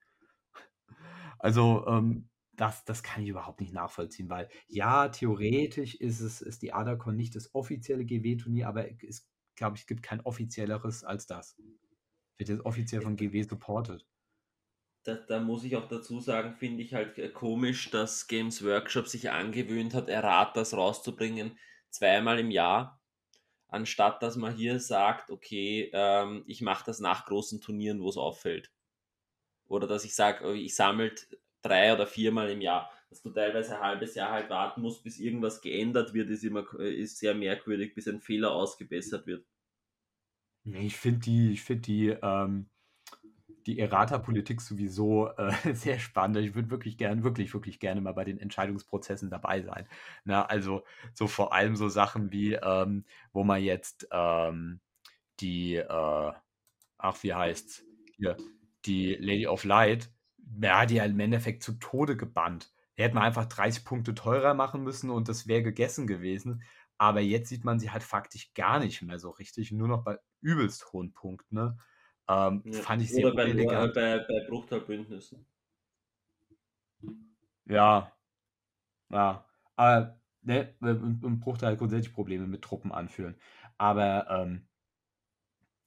Also, ähm, das, das kann ich überhaupt nicht nachvollziehen, weil ja, theoretisch ist es ist die Adacon nicht das offizielle GW-Turnier, aber es glaube ich, gibt kein offizielleres als das. Wird jetzt offiziell von GW supported. Da, da muss ich auch dazu sagen, finde ich halt äh, komisch, dass Games Workshop sich angewöhnt hat, Erratas rauszubringen, zweimal im Jahr, anstatt dass man hier sagt, okay, ähm, ich mache das nach großen Turnieren, wo es auffällt. Oder dass ich sage, ich sammelt drei oder viermal im Jahr. Dass du teilweise ein halbes Jahr halt warten musst, bis irgendwas geändert wird, ist immer ist sehr merkwürdig, bis ein Fehler ausgebessert wird. Ich finde die, ich finde die, ähm, die Errata-Politik sowieso äh, [laughs] sehr spannend. Ich würde wirklich gerne, wirklich, wirklich gerne mal bei den Entscheidungsprozessen dabei sein. Na, also so vor allem so Sachen wie, ähm, wo man jetzt ähm, die, äh, ach, wie heißt's? Hier, die Lady of Light, ja, die ja im Endeffekt zu Tode gebannt. Die hätte man einfach 30 Punkte teurer machen müssen und das wäre gegessen gewesen. Aber jetzt sieht man sie halt faktisch gar nicht mehr so richtig, nur noch bei übelst hohen Punkten. Ne? Ähm, Ja. Fand ich sehr Oder bei, äh, unelegant. bei, bei Bruchteilbündnissen. Ja, ja. Aber ne, im Bruchteil grundsätzlich Probleme mit Truppen anführen. Aber ähm,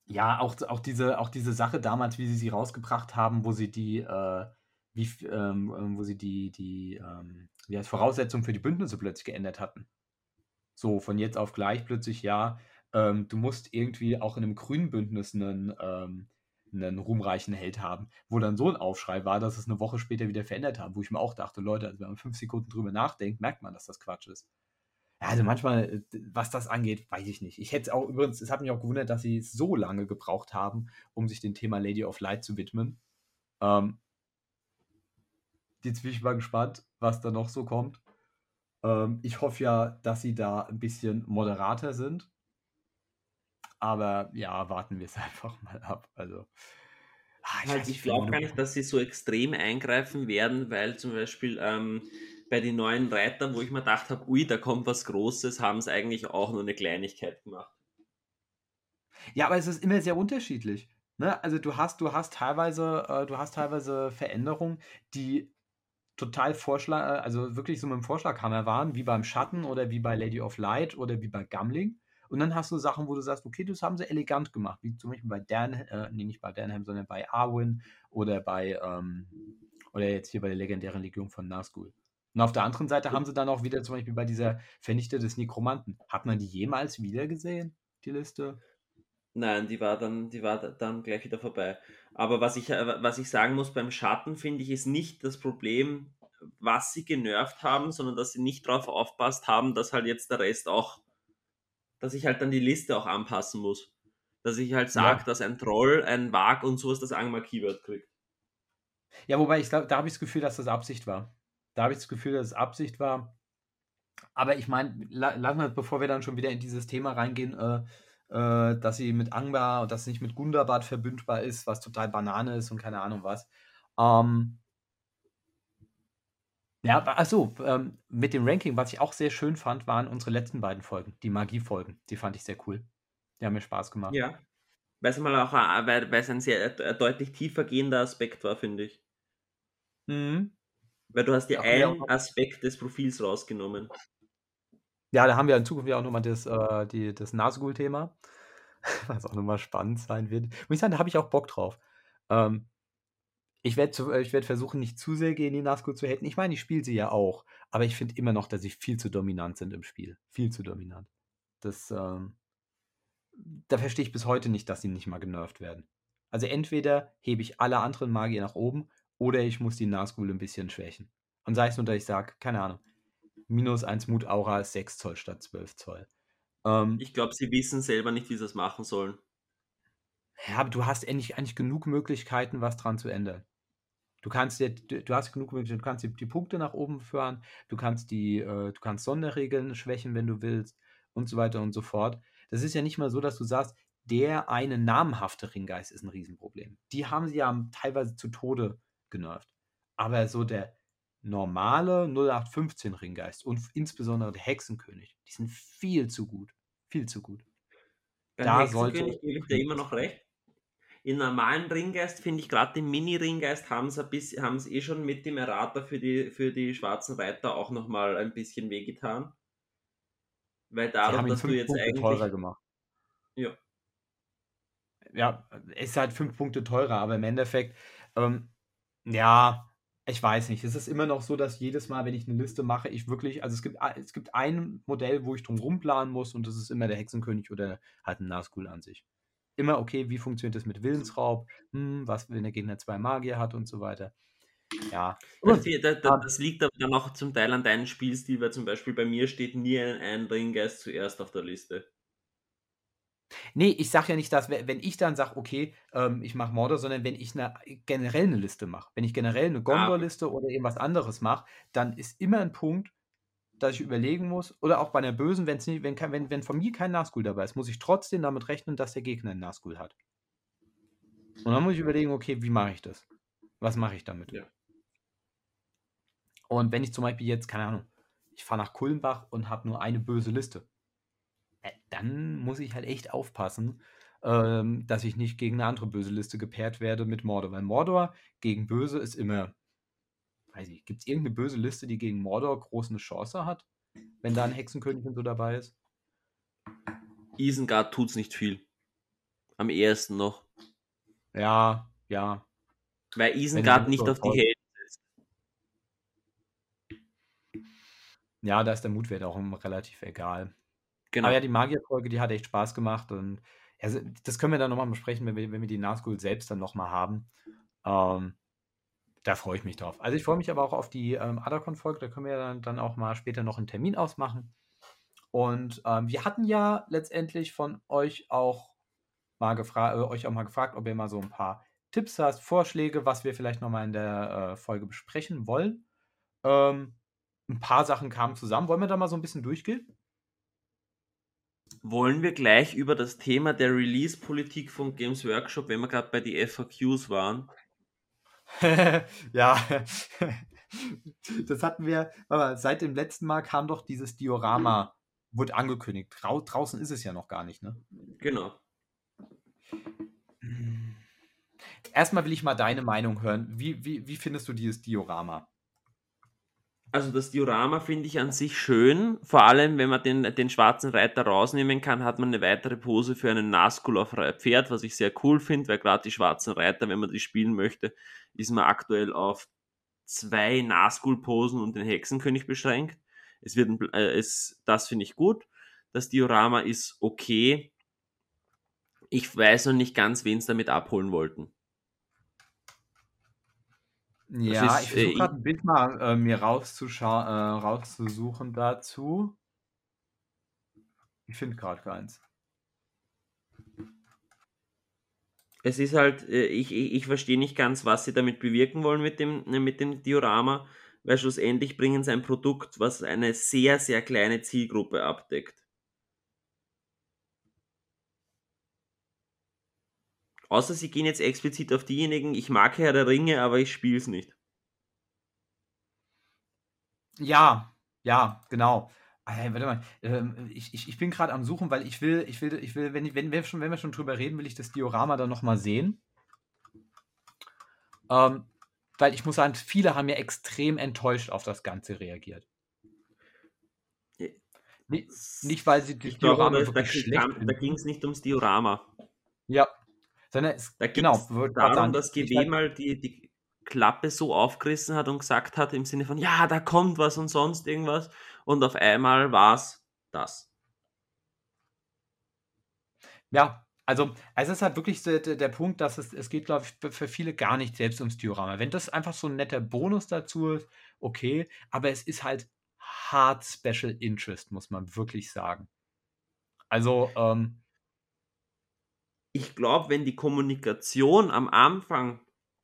ja, auch, auch, diese, auch diese Sache damals, wie sie sie rausgebracht haben, wo sie die, äh, wie, ähm, ähm, wo sie die, die ähm, wie heißt, Voraussetzungen für die Bündnisse plötzlich geändert hatten. So, von jetzt auf gleich plötzlich, ja, ähm, du musst irgendwie auch in einem grünen Bündnis einen, ähm, einen ruhmreichen Held haben, wo dann so ein Aufschrei war, dass es eine Woche später wieder verändert haben, wo ich mir auch dachte, Leute, also wenn man fünf Sekunden drüber nachdenkt, merkt man, dass das Quatsch ist. Also manchmal, äh, was das angeht, weiß ich nicht. Ich hätte es auch übrigens, es hat mich auch gewundert, dass sie so lange gebraucht haben, um sich dem Thema Lady of Light zu widmen. Ähm, jetzt bin ich mal gespannt, was da noch so kommt. Ähm, ich hoffe ja, dass sie da ein bisschen moderater sind. Aber ja, warten wir es [laughs] einfach mal ab. Also, ah, Halt, weiß ich glaube gar nicht, dass sie so extrem eingreifen werden, weil zum Beispiel ähm, bei den neuen Reitern, wo ich mir gedacht habe, ui, da kommt was Großes, haben es eigentlich auch nur eine Kleinigkeit gemacht. Ja, aber es ist immer sehr unterschiedlich. Ne? Also du hast, du hast teilweise, äh, du hast teilweise Veränderungen, die total Vorschlag, also wirklich so mit dem Vorschlaghammer waren, wie beim Schatten oder wie bei Lady of Light oder wie bei Gambling. Und dann hast du Sachen, wo du sagst, okay, das haben sie elegant gemacht, wie zum Beispiel bei Dan, äh, nee, nicht bei Danham, sondern bei Arwen oder bei, ähm, oder jetzt hier bei der legendären Legion von Nazgul. Und auf der anderen Seite haben sie dann auch wieder zum Beispiel bei dieser Vernichter des Nekromanten. Hat man die jemals wieder gesehen, die Liste? Nein, die war dann, die war da- dann gleich wieder vorbei. Aber was ich, äh, was ich sagen muss beim Schatten, finde ich, ist nicht das Problem, was sie genervt haben, sondern dass sie nicht darauf aufpasst haben, dass halt jetzt der Rest auch, dass ich halt dann die Liste auch anpassen muss. Dass ich halt sage, Ja. dass ein Troll, ein Wag und sowas das Angmar Keyword kriegt. Ja, wobei ich glaube, da habe ich das Gefühl, dass das Absicht war. Da habe ich das Gefühl, dass es Absicht war. Aber ich meine, la lassen wir, bevor wir dann schon wieder in dieses Thema reingehen, äh, äh, dass sie mit Angbar und das nicht mit Gundabad verbündbar ist, was total Banane ist und keine Ahnung was. Ähm, ja, achso, ähm, mit dem Ranking, was ich auch sehr schön fand, waren unsere letzten beiden Folgen, die Magie-Folgen. Die fand ich sehr cool. Die haben mir Spaß gemacht. Ja. Weil es mal auch, äh, weil, weil es ein sehr äh, deutlich tiefer gehender Aspekt war, finde ich. Mhm. Weil du hast dir einen auch- Aspekt des Profils rausgenommen. Ja, da haben wir in Zukunft ja auch nochmal das, äh, die, das Nazgul-Thema, [laughs] was auch nochmal spannend sein wird. Muss ich sagen, da habe ich auch Bock drauf. Ähm, ich werde ich werd versuchen, nicht zu sehr gegen die Nazgul zu haten. Ich meine, ich spiele sie ja auch, aber ich finde immer noch, dass sie viel zu dominant sind im Spiel. Viel zu dominant. Das, ähm, da verstehe ich bis heute nicht, dass sie nicht mal genervt werden. Also entweder hebe ich alle anderen Magier nach oben oder ich muss die Nazgul ein bisschen schwächen. Und sei es nur, dass ich sage, keine Ahnung, minus 1 Mut Aura ist 6 Zoll statt 12 Zoll. Ähm, ich glaube, sie wissen selber nicht, wie sie das machen sollen. Ja, aber du hast eigentlich, eigentlich genug Möglichkeiten, was dran zu ändern. Du kannst dir, du hast genug Möglichkeiten, du kannst die, die Punkte nach oben führen, du kannst die, äh, du kannst Sonderregeln schwächen, wenn du willst, und so weiter und so fort. Das ist ja nicht mal so, dass du sagst, der eine namhafte Ringgeist ist ein Riesenproblem. Die haben sie ja teilweise zu Tode genervt. Aber so der normale 0815 Ringgeist und insbesondere der Hexenkönig, die sind viel zu gut. Viel zu gut. Beim da Hexenkönig gebe ich dir immer noch recht. In normalen Ringgeist finde ich gerade den Mini-Ringgeist haben sie, eh schon mit dem Errata für die, für die schwarzen Reiter auch nochmal ein bisschen wehgetan. Weil darum, dass du jetzt Punkte eigentlich. Teurer gemacht. Ja. Ja, es ist halt fünf Punkte teurer, aber im Endeffekt, ähm, ja, ich weiß nicht. Es ist immer noch so, dass jedes Mal, wenn ich eine Liste mache, ich wirklich, also es gibt, es gibt ein Modell, wo ich drum rumplanen muss und das ist immer der Hexenkönig oder halt ein Nazgul an sich immer, okay, wie funktioniert das mit Willensraub? Hm, was, wenn der Gegner zwei Magier hat und so weiter. Ja. Das, das, das, liegt aber dann auch zum Teil an deinem Spielstil, weil zum Beispiel bei mir steht nie ein, ein Ringgeist zuerst auf der Liste. Nee, ich sage ja nicht, dass, wenn ich dann sage, okay, ähm, ich mache Mordor, sondern wenn ich eine, generell eine Liste mache. Wenn ich generell eine ah, Gondor-Liste oder irgendwas anderes mache, dann ist immer ein Punkt, dass ich überlegen muss, oder auch bei einer Bösen, wenn's nicht, wenn, wenn, wenn von mir kein Nazgul dabei ist, muss ich trotzdem damit rechnen, dass der Gegner einen Nazgul hat. Und dann muss ich überlegen, okay, wie mache ich das? Was mache ich damit? Ja. Und wenn ich zum Beispiel jetzt, keine Ahnung, ich fahre nach Kulmbach und habe nur eine böse Liste, dann muss ich halt echt aufpassen, ähm, dass ich nicht gegen eine andere böse Liste gepaart werde mit Mordor. Weil Mordor gegen Böse ist immer weiß ich, gibt es irgendeine böse Liste, die gegen Mordor groß eine Chance hat, wenn da ein Hexenkönig und so dabei ist? Isengard tut's nicht viel. Am ehesten noch. Ja, ja. Weil Isengard nicht auf die Helden ist. Ja, da ist der Mutwert auch relativ egal. Genau. Aber ja, die Magierfolge, die hat echt Spaß gemacht und also, das können wir dann nochmal besprechen, wenn wir, wenn wir die Nazgul selbst dann nochmal haben. Ähm, da freue ich mich drauf. Also ich freue mich aber auch auf die ähm, Adacon-Folge. Da können wir dann, dann auch mal später noch einen Termin ausmachen. Und ähm, wir hatten ja letztendlich von euch auch mal gefragt, äh, euch auch mal gefragt, ob ihr mal so ein paar Tipps hast, Vorschläge, was wir vielleicht nochmal in der äh, Folge besprechen wollen. Ähm, ein paar Sachen kamen zusammen. Wollen wir da mal so ein bisschen durchgehen? Wollen wir gleich über das Thema der Release-Politik von Games Workshop, wenn wir gerade bei die FAQs waren, [laughs] ja, [laughs] das hatten wir, aber seit dem letzten Mal kam doch dieses Diorama, wurde angekündigt. Drau draußen ist es ja noch gar nicht, ne? Genau. Erstmal will ich mal deine Meinung hören. Wie, wie, wie findest du dieses Diorama? Also das Diorama finde ich an sich schön, vor allem wenn man den, den schwarzen Reiter rausnehmen kann, hat man eine weitere Pose für einen Nazgul auf Pferd, was ich sehr cool finde, weil gerade die schwarzen Reiter, wenn man die spielen möchte, ist man aktuell auf zwei Nazgul-Posen und den Hexenkönig beschränkt. Es wird, äh, es, das finde ich gut. Das Diorama ist okay. Ich weiß noch nicht ganz, wen es damit abholen wollten. Ja, ist, ich versuche äh, gerade ein Bild mal äh, mir rauszuschauen, äh, rauszusuchen dazu. Ich finde gerade keins. Es ist halt, äh, ich, ich, ich verstehe nicht ganz, was sie damit bewirken wollen mit dem, äh, mit dem Diorama, weil schlussendlich bringen sie ein Produkt, was eine sehr, sehr kleine Zielgruppe abdeckt. Außer sie gehen jetzt explizit auf diejenigen, ich mag Herr der Ringe, aber ich spiele es nicht. Ja, ja, genau. Hey, warte mal, ähm, ich, ich, ich bin gerade am Suchen, weil ich will, ich will, ich will, wenn, wenn, wir schon, wenn wir schon drüber reden, will ich das Diorama dann nochmal sehen. Ähm, weil ich muss sagen, viele haben ja extrem enttäuscht auf das Ganze reagiert. Nicht, nicht weil sie das Diorama glaube, wirklich da, schlecht Da ging es nicht ums Diorama. Ja, sondern es, da genau, darum, sagen, dass GW mal die, die Klappe so aufgerissen hat und gesagt hat im Sinne von, ja, da kommt was und sonst irgendwas. Und auf einmal war es das. Ja, Also, es ist halt wirklich der, der, der Punkt, dass es, es geht, glaube ich, für viele gar nicht selbst ums Diorama. Wenn das einfach so ein netter Bonus dazu ist, okay, aber es ist halt hart Special Interest, muss man wirklich sagen. Also, ähm, ich glaube, wenn die Kommunikation am Anfang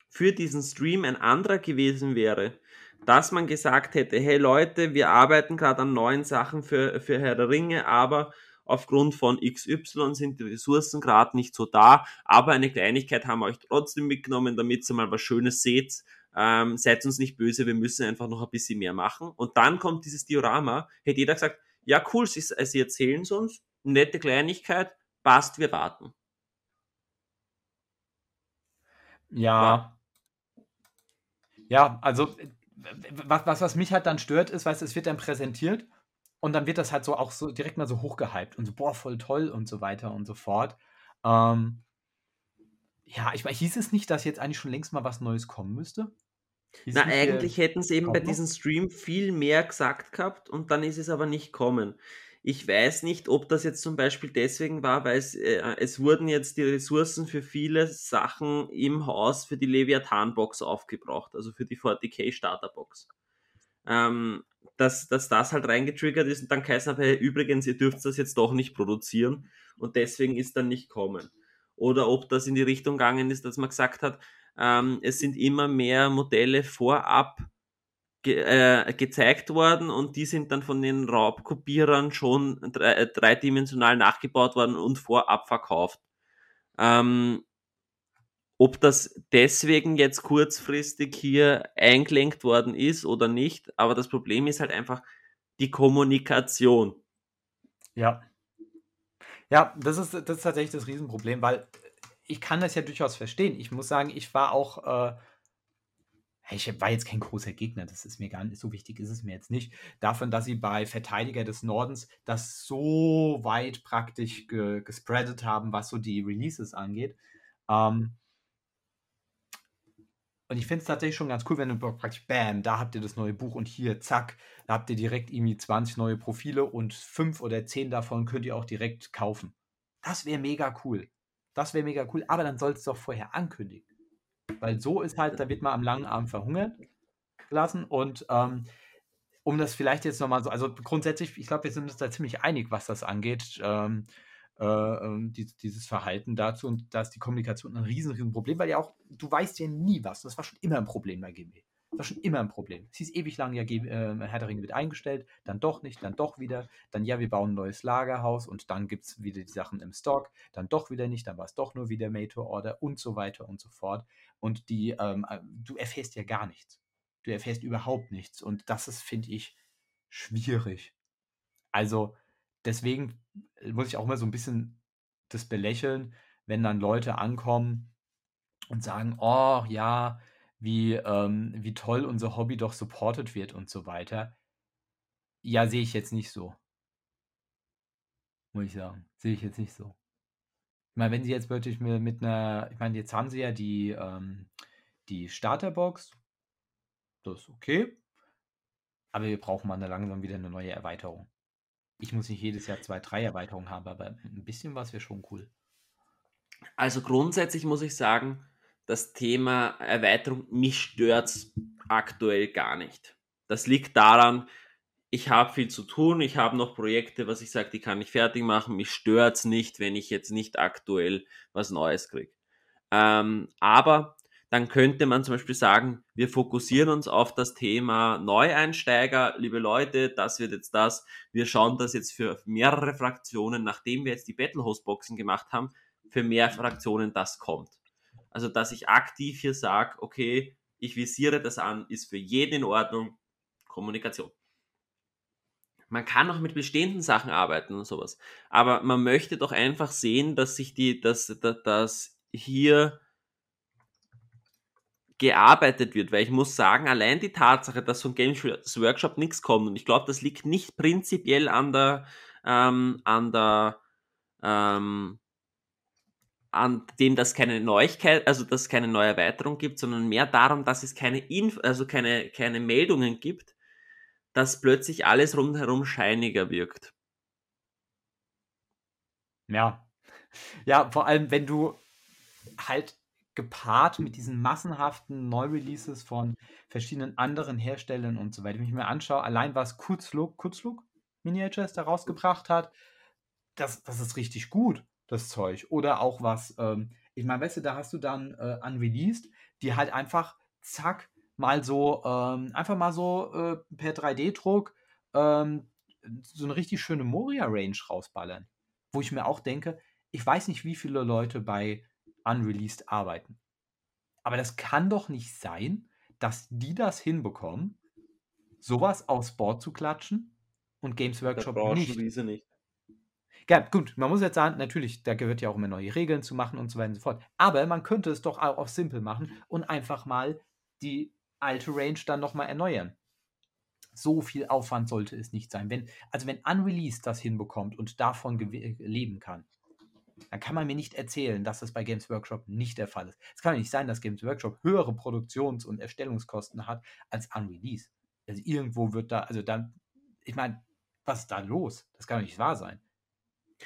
für diesen Stream ein anderer gewesen wäre, dass man gesagt hätte, hey Leute, wir arbeiten gerade an neuen Sachen für, für Herr der Ringe, aber aufgrund von XY sind die Ressourcen gerade nicht so da, aber eine Kleinigkeit haben wir euch trotzdem mitgenommen, damit ihr mal was Schönes seht. Ähm, seid uns nicht böse, wir müssen einfach noch ein bisschen mehr machen. Und dann kommt dieses Diorama, hätte jeder gesagt, ja cool, sie, sie erzählen es uns, nette Kleinigkeit, passt, wir warten. Ja. Ja, also was, was, was mich halt dann stört, ist, weißt du, es wird dann präsentiert und dann wird das halt so auch so direkt mal so hochgehypt und so, boah, voll toll und so weiter und so fort. Ähm, ja, ich meine, hieß es nicht, dass jetzt eigentlich schon längst mal was Neues kommen müsste? Hieß Na, eigentlich hätten sie eben bei diesem Stream viel mehr gesagt gehabt und dann ist es aber nicht kommen. Ich weiß nicht, ob das jetzt zum Beispiel deswegen war, weil es, äh, es wurden jetzt die Ressourcen für viele Sachen im Haus für die Leviathan-Box aufgebraucht, also für die 40k Starter-Box. Ähm, dass, dass das halt reingetriggert ist und dann geheißen habe, hey, übrigens, ihr dürft das jetzt doch nicht produzieren und deswegen ist dann nicht kommen. Oder ob das in die Richtung gegangen ist, dass man gesagt hat, ähm, es sind immer mehr Modelle vorab ge äh, gezeigt worden und die sind dann von den Raubkopierern schon drei, äh, dreidimensional nachgebaut worden und vorab verkauft. Ähm, ob das deswegen jetzt kurzfristig hier eingelenkt worden ist oder nicht, aber das Problem ist halt einfach die Kommunikation. Ja. Ja, das ist, das ist tatsächlich das Riesenproblem, weil ich kann das ja durchaus verstehen. Ich muss sagen, ich war auch äh, ich war jetzt kein großer Gegner, das ist mir gar nicht so wichtig, ist es mir jetzt nicht. Davon, dass sie bei Verteidiger des Nordens das so weit praktisch ge gespreadet haben, was so die Releases angeht. Ähm, und ich finde es tatsächlich schon ganz cool, wenn du praktisch, bam, da habt ihr das neue Buch und hier, zack, da habt ihr direkt irgendwie 20 neue Profile und fünf oder zehn davon könnt ihr auch direkt kaufen. Das wäre mega cool. Das wäre mega cool, aber dann soll es doch vorher ankündigen. Weil so ist halt, da wird man am langen Arm verhungert lassen. Und ähm, um das vielleicht jetzt nochmal so, also grundsätzlich, ich glaube, wir sind uns da ziemlich einig, was das angeht, ähm, äh, ähm, die, dieses Verhalten dazu. Und da ist die Kommunikation ein riesen, riesen Problem, weil ja auch, du weißt ja nie was. Das war schon immer ein Problem bei GW. Das war schon immer ein Problem. Es hieß ewig lang, ja, äh, Herr der Ringe wird eingestellt, dann doch nicht, dann doch wieder, dann ja, wir bauen ein neues Lagerhaus und dann gibt es wieder die Sachen im Stock, dann doch wieder nicht, dann war es doch nur wieder Made to Order und so weiter und so fort. Und die, ähm, äh, du erfährst ja gar nichts. Du erfährst überhaupt nichts. Und das ist, finde ich, schwierig. Also, deswegen muss ich auch mal so ein bisschen das belächeln, wenn dann Leute ankommen und sagen, oh ja, wie, ähm, wie toll unser Hobby doch supported wird und so weiter. Ja, sehe ich jetzt nicht so. Muss ich sagen. Sehe ich jetzt nicht so. Meine, wenn sie jetzt wirklich mit, mit einer, ich meine, jetzt haben sie ja die, ähm, die Starterbox. Das ist okay. Aber wir brauchen mal langsam wieder eine neue Erweiterung. Ich muss nicht jedes Jahr zwei, drei Erweiterungen haben, aber ein bisschen was wäre schon cool. Also grundsätzlich muss ich sagen, das Thema Erweiterung, mich stört aktuell gar nicht. Das liegt daran, ich habe viel zu tun, ich habe noch Projekte, was ich sage, die kann ich fertig machen. Mich stört es nicht, wenn ich jetzt nicht aktuell was Neues kriege. Ähm, aber dann könnte man zum Beispiel sagen, wir fokussieren uns auf das Thema Neueinsteiger. Liebe Leute, das wird jetzt das. Wir schauen das jetzt für mehrere Fraktionen, nachdem wir jetzt die Battlehost-Boxen gemacht haben, für mehr Fraktionen das kommt. Also, dass ich aktiv hier sage, okay, ich visiere das an, ist für jeden in Ordnung. Kommunikation. Man kann auch mit bestehenden Sachen arbeiten und sowas. Aber man möchte doch einfach sehen, dass sich die, dass, dass, dass hier gearbeitet wird, weil ich muss sagen, allein die Tatsache, dass von Games Workshop nichts kommt, und ich glaube, das liegt nicht prinzipiell an der, ähm, an der, ähm, an dem, dass keine Neuigkeit, also dass es keine neue Erweiterung gibt, sondern mehr darum, dass es keine Inf also keine, keine Meldungen gibt, dass plötzlich alles rundherum scheiniger wirkt. Ja, Ja, vor allem, wenn du halt gepaart mit diesen massenhaften Neureleases von verschiedenen anderen Herstellern und so weiter, wenn ich mir anschaue, allein was Kurzlook, Kurzlook Miniatures da rausgebracht hat, das, das ist richtig gut, das Zeug. Oder auch was, ähm, ich meine, weißt du, da hast du dann äh, unreleased, die halt einfach, zack, mal so, ähm, einfach mal so äh, per 3D-Druck ähm, so eine richtig schöne Moria-Range rausballern. Wo ich mir auch denke, ich weiß nicht, wie viele Leute bei Unreleased arbeiten. Aber das kann doch nicht sein, dass die das hinbekommen, sowas aufs Board zu klatschen und Games Workshop nicht. nicht. Ja, gut, man muss jetzt sagen, natürlich, da gehört ja auch immer neue Regeln zu machen und so weiter und so fort. Aber man könnte es doch auch auf simpel machen und einfach mal die alte Range dann nochmal erneuern. So viel Aufwand sollte es nicht sein. Wenn, also wenn Unreleased das hinbekommt und davon leben kann, dann kann man mir nicht erzählen, dass das bei Games Workshop nicht der Fall ist. Es kann ja nicht sein, dass Games Workshop höhere Produktions- und Erstellungskosten hat als Unreleased. Also irgendwo wird da, also dann, ich meine, was ist da los? Das kann doch nicht wahr sein.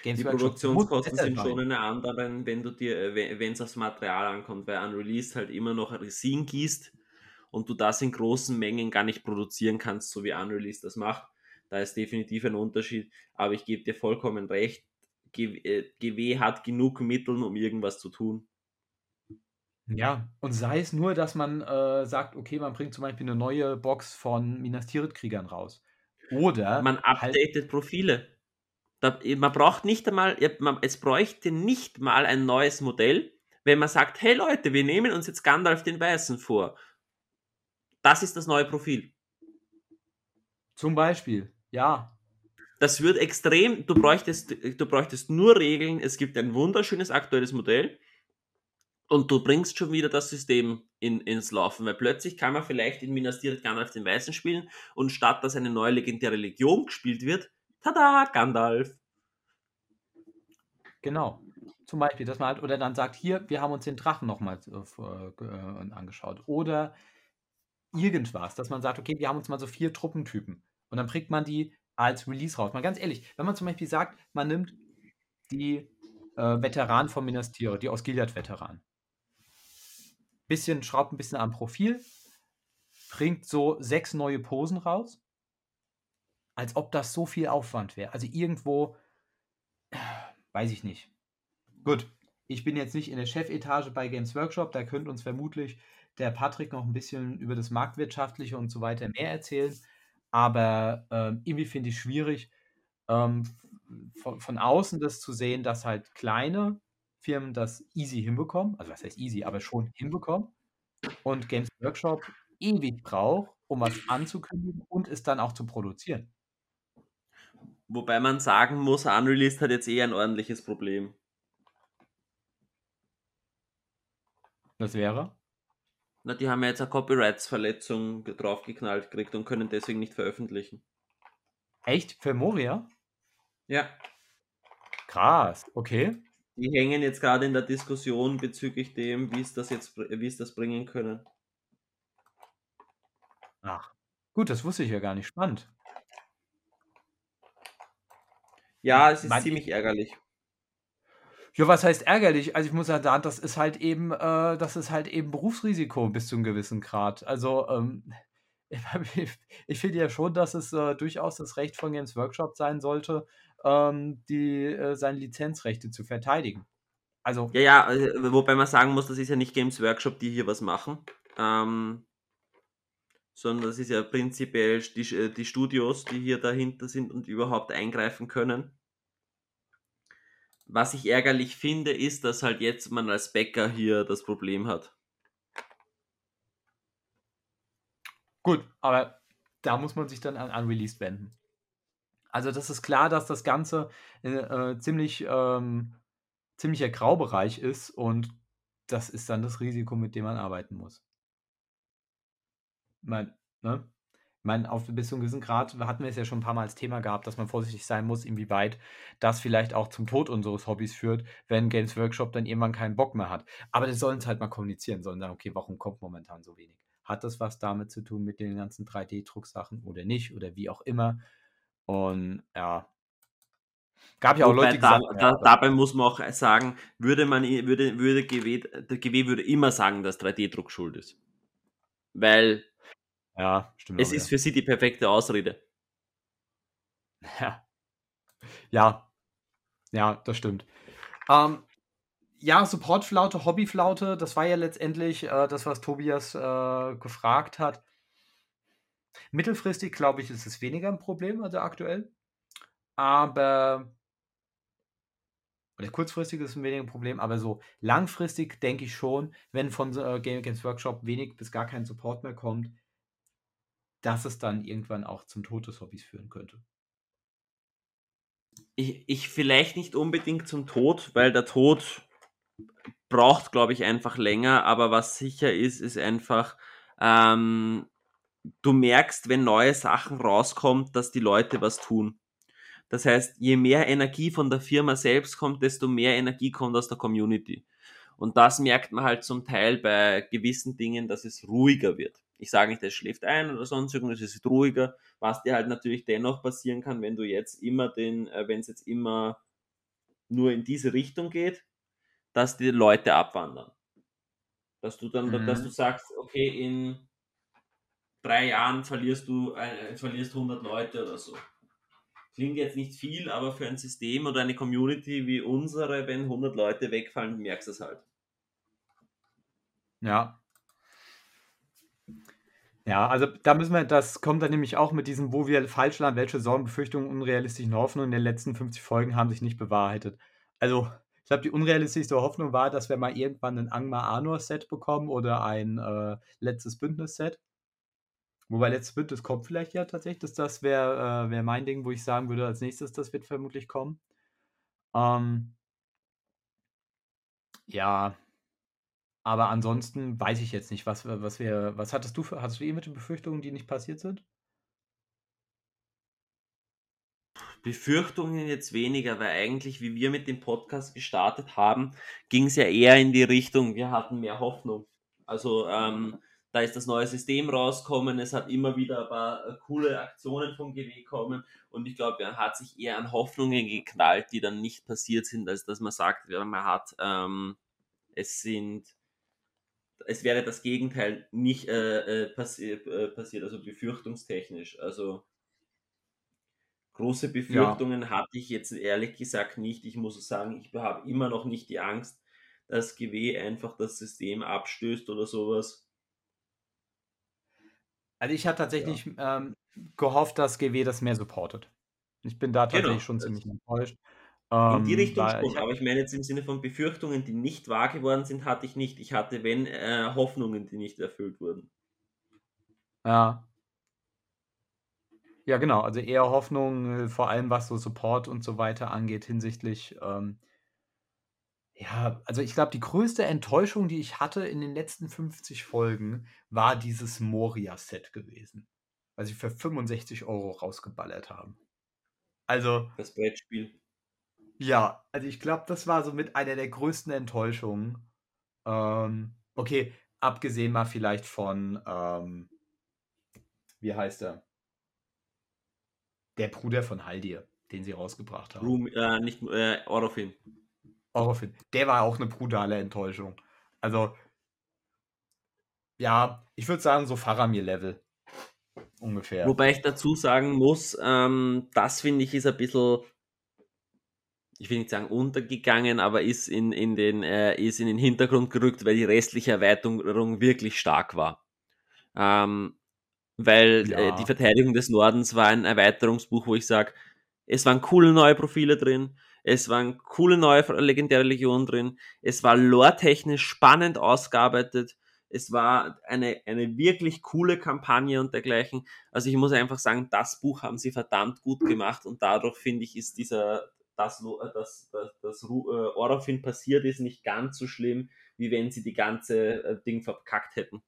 Games die Workshop Produktionskosten sind schon eine andere, wenn du dir, äh, wenn es aufs Material ankommt, weil Unreleased halt immer noch Resin gießt und du das in großen Mengen gar nicht produzieren kannst, so wie Unreleased das macht. Da ist definitiv ein Unterschied, aber ich gebe dir vollkommen recht, GW äh, hat genug Mittel, um irgendwas zu tun. Ja, und sei es nur, dass man äh, sagt, okay, man bringt zum Beispiel eine neue Box von Minas Tirith-Kriegern raus. Oder man halt updatet halt Profile. Da, man braucht nicht einmal, es bräuchte nicht mal ein neues Modell, wenn man sagt, hey Leute, wir nehmen uns jetzt Gandalf den Weißen vor. Das ist das neue Profil. Zum Beispiel, ja. Das wird extrem, du bräuchtest, du bräuchtest nur Regeln, es gibt ein wunderschönes aktuelles Modell und du bringst schon wieder das System in, ins Laufen, weil plötzlich kann man vielleicht in Minas Tirith Gandalf den Weißen spielen und statt dass eine neue legendäre Legion gespielt wird, tada, Gandalf. Genau. Zum Beispiel, dass man halt, oder dann sagt, hier, wir haben uns den Drachen nochmal äh, äh, angeschaut. Oder irgendwas, dass man sagt, okay, wir haben uns mal so vier Truppentypen. Und dann bringt man die als Release raus. Mal ganz ehrlich, wenn man zum Beispiel sagt, man nimmt die äh, Veteranen von Minas Tirith, die aus Gilead-Veteranen. Bisschen, schraubt ein bisschen am Profil, bringt so sechs neue Posen raus, als ob das so viel Aufwand wäre. Also irgendwo, weiß ich nicht. Gut, ich bin jetzt nicht in der Chefetage bei Games Workshop, da könnte uns vermutlich der Patrick noch ein bisschen über das Marktwirtschaftliche und so weiter mehr erzählen. Aber ähm, irgendwie finde ich schwierig, ähm, von, von außen das zu sehen, dass halt kleine Firmen das easy hinbekommen, also was heißt easy, aber schon hinbekommen und Games Workshop ewig braucht, um was anzukündigen und es dann auch zu produzieren. Wobei man sagen muss, Unreleased hat jetzt eh ein ordentliches Problem. Das wäre? Na, die haben ja jetzt eine Copyrights-Verletzung draufgeknallt gekriegt und können deswegen nicht veröffentlichen. Echt? Für Moria? Ja. Krass, okay. Die hängen jetzt gerade in der Diskussion bezüglich dem, wie es das jetzt, wie es das bringen können. Ach, gut, das wusste ich ja gar nicht. Spannend. Ja, es ist mein, ziemlich ärgerlich. Ja, was heißt ärgerlich? Also ich muss ja sagen, das ist halt eben, äh, das ist halt eben Berufsrisiko bis zu einem gewissen Grad. Also ähm, [laughs] ich, ich finde ja schon, dass es äh, durchaus das Recht von Games Workshop sein sollte, ähm, die äh, seine Lizenzrechte zu verteidigen. Also ja, ja, äh, wobei man sagen muss, das ist ja nicht Games Workshop, die hier was machen, ähm, sondern das ist ja prinzipiell die, die Studios, die hier dahinter sind und überhaupt eingreifen können. Was ich ärgerlich finde, ist, dass halt jetzt man als Bäcker hier das Problem hat. Gut, aber da muss man sich dann an Unreleased wenden. Also das ist klar, dass das Ganze äh, äh, ziemlich ähm, ziemlicher Graubereich ist und das ist dann das Risiko, mit dem man arbeiten muss. Mein, ne? Meine, auf bis zu einem gewissen Grad hatten wir es ja schon ein paar Mal als Thema gehabt, dass man vorsichtig sein muss, inwieweit das vielleicht auch zum Tod unseres Hobbys führt, wenn Games Workshop dann irgendwann keinen Bock mehr hat. Aber die sollen es halt mal kommunizieren, sollen sagen, okay, warum kommt momentan so wenig? Hat das was damit zu tun mit den ganzen 3D-Drucksachen oder nicht oder wie auch immer? Und ja, Gab ja auch Wobei Leute, die da, gesagt da, ja, dabei muss man auch sagen, würde man würde, würde GW, der GW würde immer sagen, dass 3D-Druck schuld ist. Weil ja, stimmt es auch ist wieder. für sie die perfekte Ausrede. [laughs] Ja. Ja. Ja, das stimmt. Ähm, ja, Supportflaute, Hobbyflaute, das war ja letztendlich äh, das, was Tobias äh, gefragt hat. Mittelfristig, glaube ich, ist es weniger ein Problem als aktuell. Aber oder kurzfristig ist es ein weniger ein Problem, aber so langfristig denke ich schon, wenn von äh, Game Games Workshop wenig bis gar kein Support mehr kommt, dass es dann irgendwann auch zum Tod des Hobbys führen könnte. Ich, ich vielleicht nicht unbedingt zum Tod, weil der Tod braucht, glaube ich, einfach länger, aber was sicher ist, ist einfach, ähm, du merkst, wenn neue Sachen rauskommen, dass die Leute was tun. Das heißt, je mehr Energie von der Firma selbst kommt, desto mehr Energie kommt aus der Community. Und das merkt man halt zum Teil bei gewissen Dingen, dass es ruhiger wird. Ich sage nicht, es schläft ein oder sonst irgendwas, es ist ruhiger. Was dir halt natürlich dennoch passieren kann, wenn du jetzt immer den, äh, wenn es jetzt immer nur in diese Richtung geht, dass die Leute abwandern. Dass du dann, Mhm. dass du sagst, okay, in drei Jahren verlierst du, äh, verlierst 100 Leute oder so. Klingt jetzt nicht viel, aber für ein System oder eine Community wie unsere, wenn 100 Leute wegfallen, merkst du es halt. Ja. Ja, also da müssen wir, das kommt dann nämlich auch mit diesem, wo wir falsch lagen, welche Sorgen, Befürchtungen, unrealistischen Hoffnungen in den letzten 50 Folgen haben sich nicht bewahrheitet. Also, ich glaube, die unrealistischste Hoffnung war, dass wir mal irgendwann ein Angmar Anor Set bekommen oder ein äh, letztes Bündnis Set. Wobei letztes Bündnis kommt vielleicht ja tatsächlich. Das, das wäre äh, wär mein Ding, wo ich sagen würde, als nächstes, das wird vermutlich kommen. Ähm, ja, aber ansonsten weiß ich jetzt nicht, was, was wir, was hattest du für, hattest du irgendwelche Befürchtungen, die nicht passiert sind? Befürchtungen jetzt weniger, weil eigentlich, wie wir mit dem Podcast gestartet haben, ging es ja eher in die Richtung, wir hatten mehr Hoffnung. Also ähm, da ist das neue System rausgekommen, es hat immer wieder ein paar äh, coole Aktionen vom GW kommen und ich glaube, er hat sich eher an Hoffnungen geknallt, die dann nicht passiert sind, als dass man sagt, man hat, ähm, es sind, es wäre das Gegenteil nicht äh, äh, passi äh, passiert, also befürchtungstechnisch. Also große Befürchtungen ja. hatte ich jetzt ehrlich gesagt nicht. Ich muss sagen, ich habe immer noch nicht die Angst, dass GW einfach das System abstößt oder sowas. Also ich hatte tatsächlich ja. ähm, gehofft, dass GW das mehr supportet. Ich bin da tatsächlich genau, schon ziemlich enttäuscht. In die ähm, Richtung schon, ich aber ich meine jetzt im Sinne von Befürchtungen, die nicht wahr geworden sind, hatte ich nicht. Ich hatte, wenn, äh, Hoffnungen, die nicht erfüllt wurden. Ja. Ja, genau. Also eher Hoffnung, äh, vor allem was so Support und so weiter angeht, hinsichtlich. Ähm, ja, also ich glaube, die größte Enttäuschung, die ich hatte in den letzten 50 Folgen, war dieses Moria-Set gewesen. Was sie für 65 Euro rausgeballert haben. Also. Das Brettspiel. Ja, also ich glaube, das war so mit einer der größten Enttäuschungen. Ähm, okay, abgesehen mal vielleicht von, ähm, wie heißt er? Der Bruder von Haldir, den sie rausgebracht haben. Room, äh, nicht, äh, Orofin. Orofin. Der war auch eine brutale Enttäuschung. Also, ja, ich würde sagen, so Faramir-Level. Ungefähr. Wobei ich dazu sagen muss, ähm, das finde ich ist ein bisschen ich will nicht sagen untergegangen, aber ist in, in, den, äh, ist in den Hintergrund gerückt, weil die restliche Erweiterung wirklich stark war. Ähm, weil ja. äh, die Verteidigung des Nordens war ein Erweiterungsbuch, wo ich sage, es waren coole neue Profile drin, es waren coole neue legendäre Legionen drin, es war lore-technisch spannend ausgearbeitet, es war eine, eine wirklich coole Kampagne und dergleichen. Also ich muss einfach sagen, das Buch haben sie verdammt gut gemacht und dadurch finde ich, ist dieser, dass, dass, dass, dass äh, Orofin passiert ist, nicht ganz so schlimm, wie wenn sie die ganze äh, Ding verkackt hätten.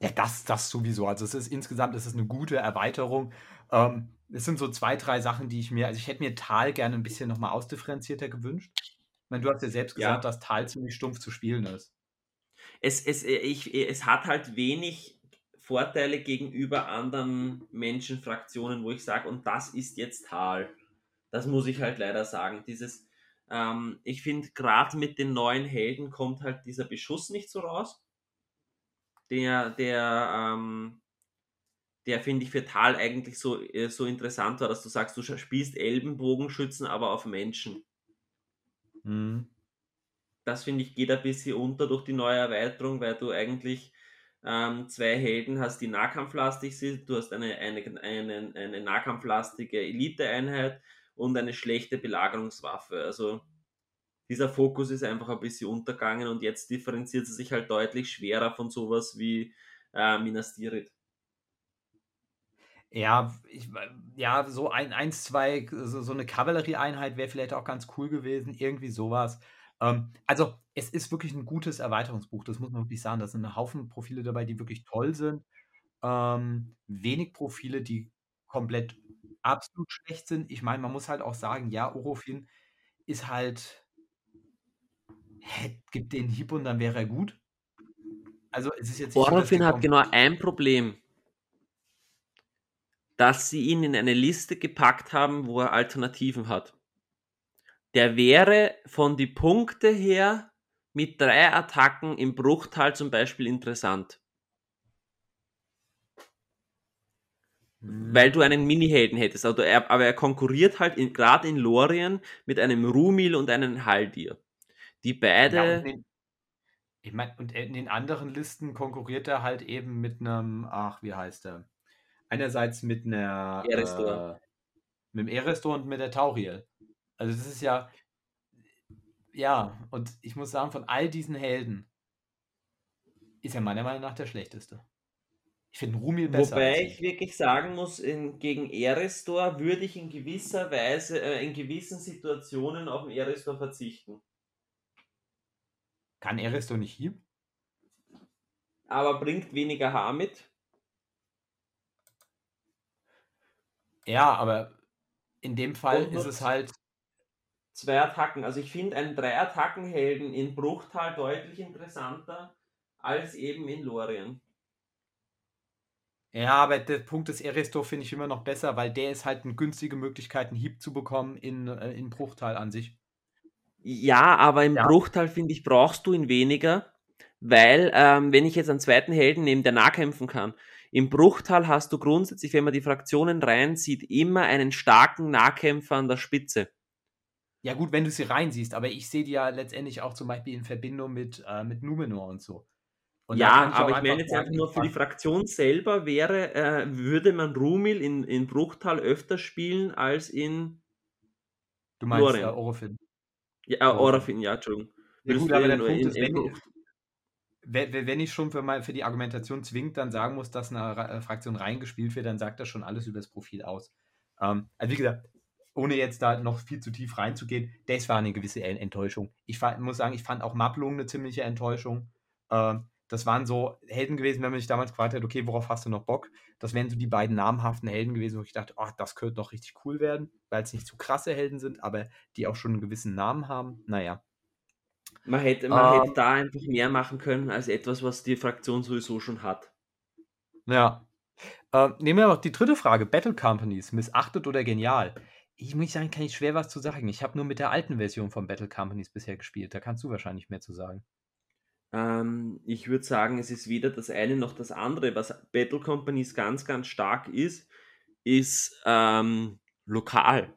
Ja, das, das sowieso. Also es ist insgesamt ist es eine gute Erweiterung. Ähm, es sind so zwei, drei Sachen, die ich mir, also ich hätte mir Tal gerne ein bisschen nochmal ausdifferenzierter gewünscht. Ich meine, du hast ja selbst gesagt, ja. dass Tal ziemlich stumpf zu spielen ist. Es, es, ich, es hat halt wenig Vorteile gegenüber anderen Menschenfraktionen, wo ich sage, und das ist jetzt Tal Das muss ich halt leider sagen. Dieses, ähm, ich finde, gerade mit den neuen Helden kommt halt dieser Beschuss nicht so raus. Der, der, ähm, der finde ich für Tal eigentlich so, äh, so interessant war, dass du sagst, du spielst Elbenbogenschützen, aber auf Menschen. Mhm. Das finde ich geht ein bisschen unter durch die neue Erweiterung, weil du eigentlich ähm, zwei Helden hast, die nahkampflastig sind. Du hast eine, eine, eine, eine nahkampflastige Elite-Einheit und eine schlechte Belagerungswaffe. Also dieser Fokus ist einfach ein bisschen untergegangen und jetzt differenziert sie sich halt deutlich schwerer von sowas wie äh, Minas Tirith. Ja, ich, ja, so ein, eins, zwei, so, so eine Kavallerieeinheit wäre vielleicht auch ganz cool gewesen, irgendwie sowas. Ähm, also, es ist wirklich ein gutes Erweiterungsbuch, das muss man wirklich sagen. Da sind ein Haufen Profile dabei, die wirklich toll sind. Ähm, wenig Profile, die komplett absolut schlecht sind. Ich meine, man muss halt auch sagen, ja, Orofin ist halt, hä, gibt den Hieb und dann wäre er gut. Also, es ist jetzt nicht Orofin hat genau ein Problem dass sie ihn in eine Liste gepackt haben, wo er Alternativen hat. Der wäre von die Punkte her mit drei Attacken im Bruchtal zum Beispiel interessant. Weil du einen Mini-Helden hättest. Also er, aber er konkurriert halt gerade in Lorien mit einem Rumil und einem Haldir. Die beide. Ja, in, ich meine, und in den anderen Listen konkurriert er halt eben mit einem, ach, wie heißt er? einerseits mit einer Erestor. Äh, mit dem Erestor und mit der Tauriel. Also das ist ja ja, und ich muss sagen, von all diesen Helden ist er meiner Meinung nach der schlechteste. Ich finde Rumil besser. Wobei ich wirklich sagen muss, in, gegen Erestor würde ich in gewisser Weise, äh, in gewissen Situationen auf den Erestor verzichten. Kann Erestor nicht hier? Aber bringt weniger Haar mit. Ja, aber in dem Fall ist es halt. Zwei Attacken. Also ich finde einen Drei-Attacken-Helden in Bruchtal deutlich interessanter als eben in Lorien. Ja, aber der Punkt des Erestor finde ich immer noch besser, weil der ist halt eine günstige Möglichkeit, einen Hieb zu bekommen in, äh, in Bruchtal an sich. Ja, aber im ja. Bruchtal, finde ich, brauchst du ihn weniger, weil, ähm, wenn ich jetzt einen zweiten Helden nehme, der nahkämpfen kann, im Bruchtal hast du grundsätzlich, wenn man die Fraktionen reinsieht, immer einen starken Nahkämpfer an der Spitze. Ja, gut, wenn du sie reinsiehst, aber ich sehe die ja letztendlich auch zum Beispiel in Verbindung mit, äh, mit Numenor und so. Und ja, ich aber ich meine jetzt einfach nur für die Fraktion selber wäre, äh, würde man Rumil in, in Bruchtal öfter spielen als in Du meinst Lorien. Äh, Orofin. Ja, Orofin, ja, Entschuldigung. Ja, gut, aber der Punkt in, ist, wenn, in, wenn ich schon für, mal, für die Argumentation zwingt, dann sagen muss, dass eine äh, Fraktion reingespielt wird, dann sagt das schon alles über das Profil aus. Ähm, also wie gesagt, ohne jetzt da noch viel zu tief reinzugehen, das war eine gewisse Enttäuschung. Ich fand, muss sagen, ich fand auch Maplung eine ziemliche Enttäuschung. Ähm, das waren so Helden gewesen, wenn man sich damals gefragt hat, okay, worauf hast du noch Bock? Das wären so die beiden namhaften Helden gewesen, wo ich dachte, oh, das könnte doch richtig cool werden, weil es nicht zu krasse Helden sind, aber die auch schon einen gewissen Namen haben. Naja, man hätte, man ähm, hätte da einfach mehr machen können als etwas, was die Fraktion sowieso schon hat. Ja. Äh, nehmen wir noch die dritte Frage: Battle Companies, missachtet oder genial? Ich muss sagen, kann ich schwer was zu sagen. Ich habe nur mit der alten Version von Battle Companies bisher gespielt. Da kannst du wahrscheinlich mehr zu sagen. Ähm, ich würde sagen, es ist weder das eine noch das andere. Was Battle Companies ganz, ganz stark ist, ist ähm, lokal.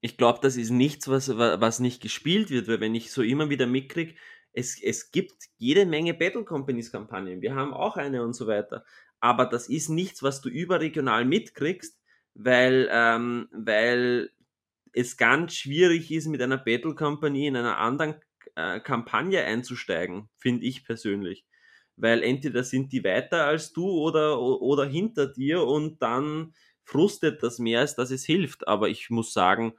Ich glaube, das ist nichts, was, was nicht gespielt wird, weil wenn ich so immer wieder mitkriege, es, es gibt jede Menge Battle Companies Kampagnen, wir haben auch eine und so weiter, aber das ist nichts, was du überregional mitkriegst, weil, ähm, weil es ganz schwierig ist, mit einer Battle Company in einer anderen äh, Kampagne einzusteigen, finde ich persönlich. Weil entweder sind die weiter als du oder, oder hinter dir und dann frustet das mehr, als dass es hilft. Aber ich muss sagen,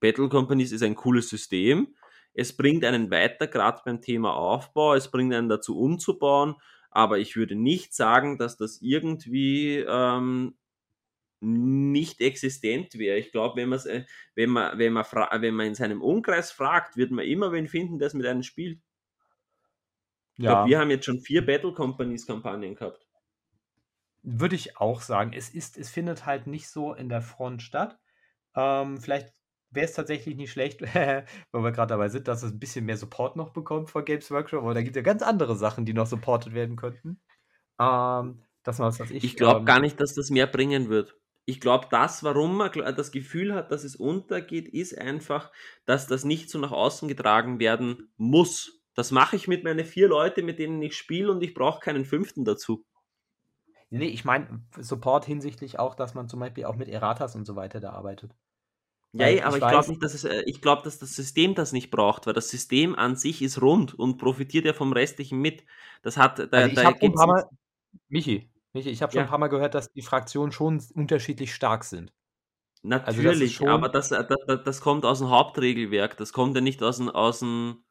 Battle Companies ist ein cooles System. Es bringt einen weiter, gerade beim Thema Aufbau. Es bringt einen dazu umzubauen. Aber ich würde nicht sagen, dass das irgendwie ähm, nicht existent wäre. Ich glaube, wenn, äh, wenn, man, wenn, man wenn man in seinem Umkreis fragt, wird man immer wen finden, der es mit einem spielt. Ich ja. glaube, wir haben jetzt schon vier Battle Companies Kampagnen gehabt. Würde ich auch sagen. Es, ist, es findet halt nicht so in der Front statt. Ähm, vielleicht wäre es tatsächlich nicht schlecht, [laughs] weil wir gerade dabei sind, dass es ein bisschen mehr Support noch bekommt von Games Workshop, aber da gibt es ja ganz andere Sachen, die noch supported werden könnten. Ähm, das was, was ich. Ich glaube ähm, gar nicht, dass das mehr bringen wird. Ich glaube, das, warum man das Gefühl hat, dass es untergeht, ist einfach, dass das nicht so nach außen getragen werden muss. Das mache ich mit meinen vier Leuten, mit denen ich spiele und ich brauche keinen fünften dazu. Nee, ich meine Support hinsichtlich auch, dass man zum Beispiel auch mit Erratas und so weiter da arbeitet. Ja, weil aber ich, ich glaube nicht, dass es, äh, ich glaube, dass das System das nicht braucht, weil das System an sich ist rund und profitiert ja vom restlichen mit. Das hat, da, also ich da ein paar Mal, Michi, Michi, ich habe schon ja. ein paar Mal gehört, dass die Fraktionen schon unterschiedlich stark sind. Also Natürlich, also aber das, das, das, kommt aus dem Hauptregelwerk, das kommt ja nicht aus, dem, aus, dem,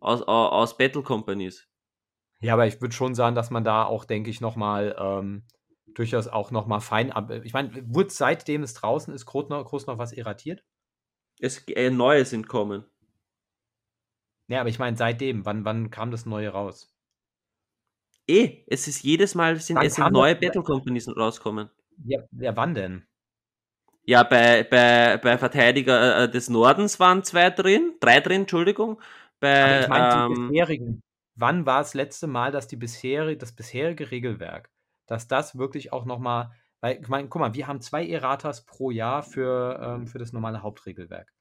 aus, aus Battle Companies. Ja, aber ich würde schon sagen, dass man da auch, denke ich, nochmal ähm, durchaus auch nochmal fein. Ich meine, wurde seitdem es draußen ist, groß noch, groß noch was irratiert? Es, äh, neue sind kommen. Ja, aber ich meine, seitdem, wann, wann kam das neue raus? Eh, es ist jedes Mal sind, es sind neue Battle Companies rauskommen. Ja, ja, wann denn? Ja, bei, bei, bei Verteidiger äh, des Nordens waren zwei drin, drei drin, Entschuldigung. Bei, ich meine, ähm, bisherigen. Wann war das letzte Mal, dass die bisherige, das bisherige Regelwerk, dass das wirklich auch nochmal, weil, ich meine, guck mal, wir haben zwei Erratas pro Jahr für, ähm, für das normale Hauptregelwerk.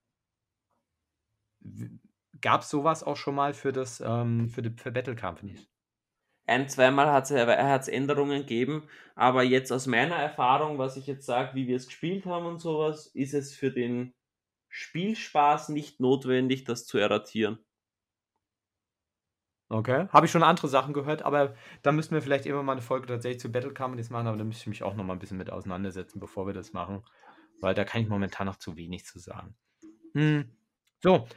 Gab es sowas auch schon mal für das, ähm, für, die, für Battle Companies? Ein, zweimal hat es Änderungen gegeben, aber jetzt aus meiner Erfahrung, was ich jetzt sage, wie wir es gespielt haben und sowas, ist es für den Spielspaß nicht notwendig, das zu erratieren. Okay, habe ich schon andere Sachen gehört, aber da müssten wir vielleicht immer mal eine Folge tatsächlich zu Battle Companies machen, aber da müsste ich mich auch noch mal ein bisschen mit auseinandersetzen, bevor wir das machen, weil da kann ich momentan noch zu wenig zu sagen. Hm. So,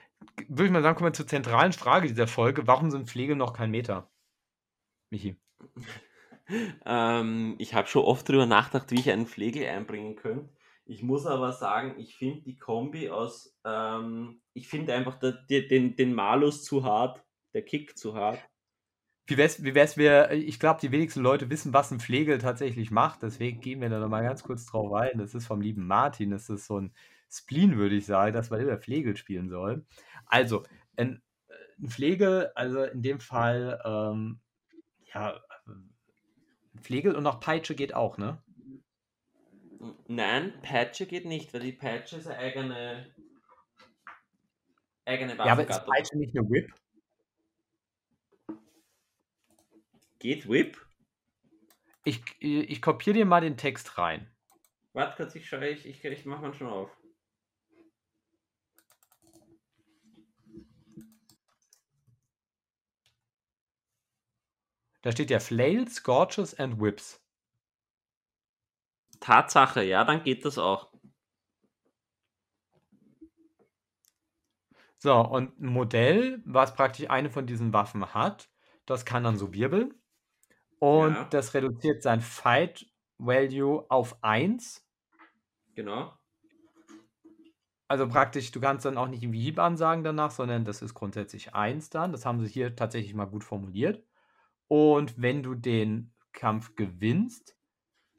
würde ich mal sagen, kommen wir zur zentralen Frage dieser Folge. Warum sind Pflege noch kein Meter? Michi? [laughs] ähm, ich habe schon oft darüber nachgedacht, wie ich einen Pflegel einbringen könnte. Ich muss aber sagen, ich finde die Kombi aus, ähm, ich finde einfach der, den, den Malus zu hart, der Kick zu hart. Wie wär's, wie wär's wir, ich glaube, die wenigsten Leute wissen, was ein Pflegel tatsächlich macht, deswegen gehen wir da nochmal ganz kurz drauf ein. Das ist vom lieben Martin, das ist so ein Spleen, würde ich sagen, dass man immer Pflegel spielen soll. Also, ein, ein Pflegel, also in dem Fall ähm, ja, Pflegel und noch Peitsche geht auch, ne? Nein, Peitsche geht nicht, weil die Peitsche ist eine eigene, eigene Waffe. Ja, aber ist Peitsche nicht eine Whip? Geht Whip? Ich, ich kopiere dir mal den Text rein. Warte kurz, ich schaue, ich, ich, ich mache mal schon auf. Da steht ja Flails, Scorches and Whips. Tatsache, ja, dann geht das auch. So, und ein Modell, was praktisch eine von diesen Waffen hat, das kann dann so wirbeln. Und ja. das reduziert sein Fight Value auf 1. Genau. Also praktisch, du kannst dann auch nicht irgendwie Hieb ansagen danach, sondern das ist grundsätzlich 1 dann. Das haben sie hier tatsächlich mal gut formuliert. Und wenn du den Kampf gewinnst,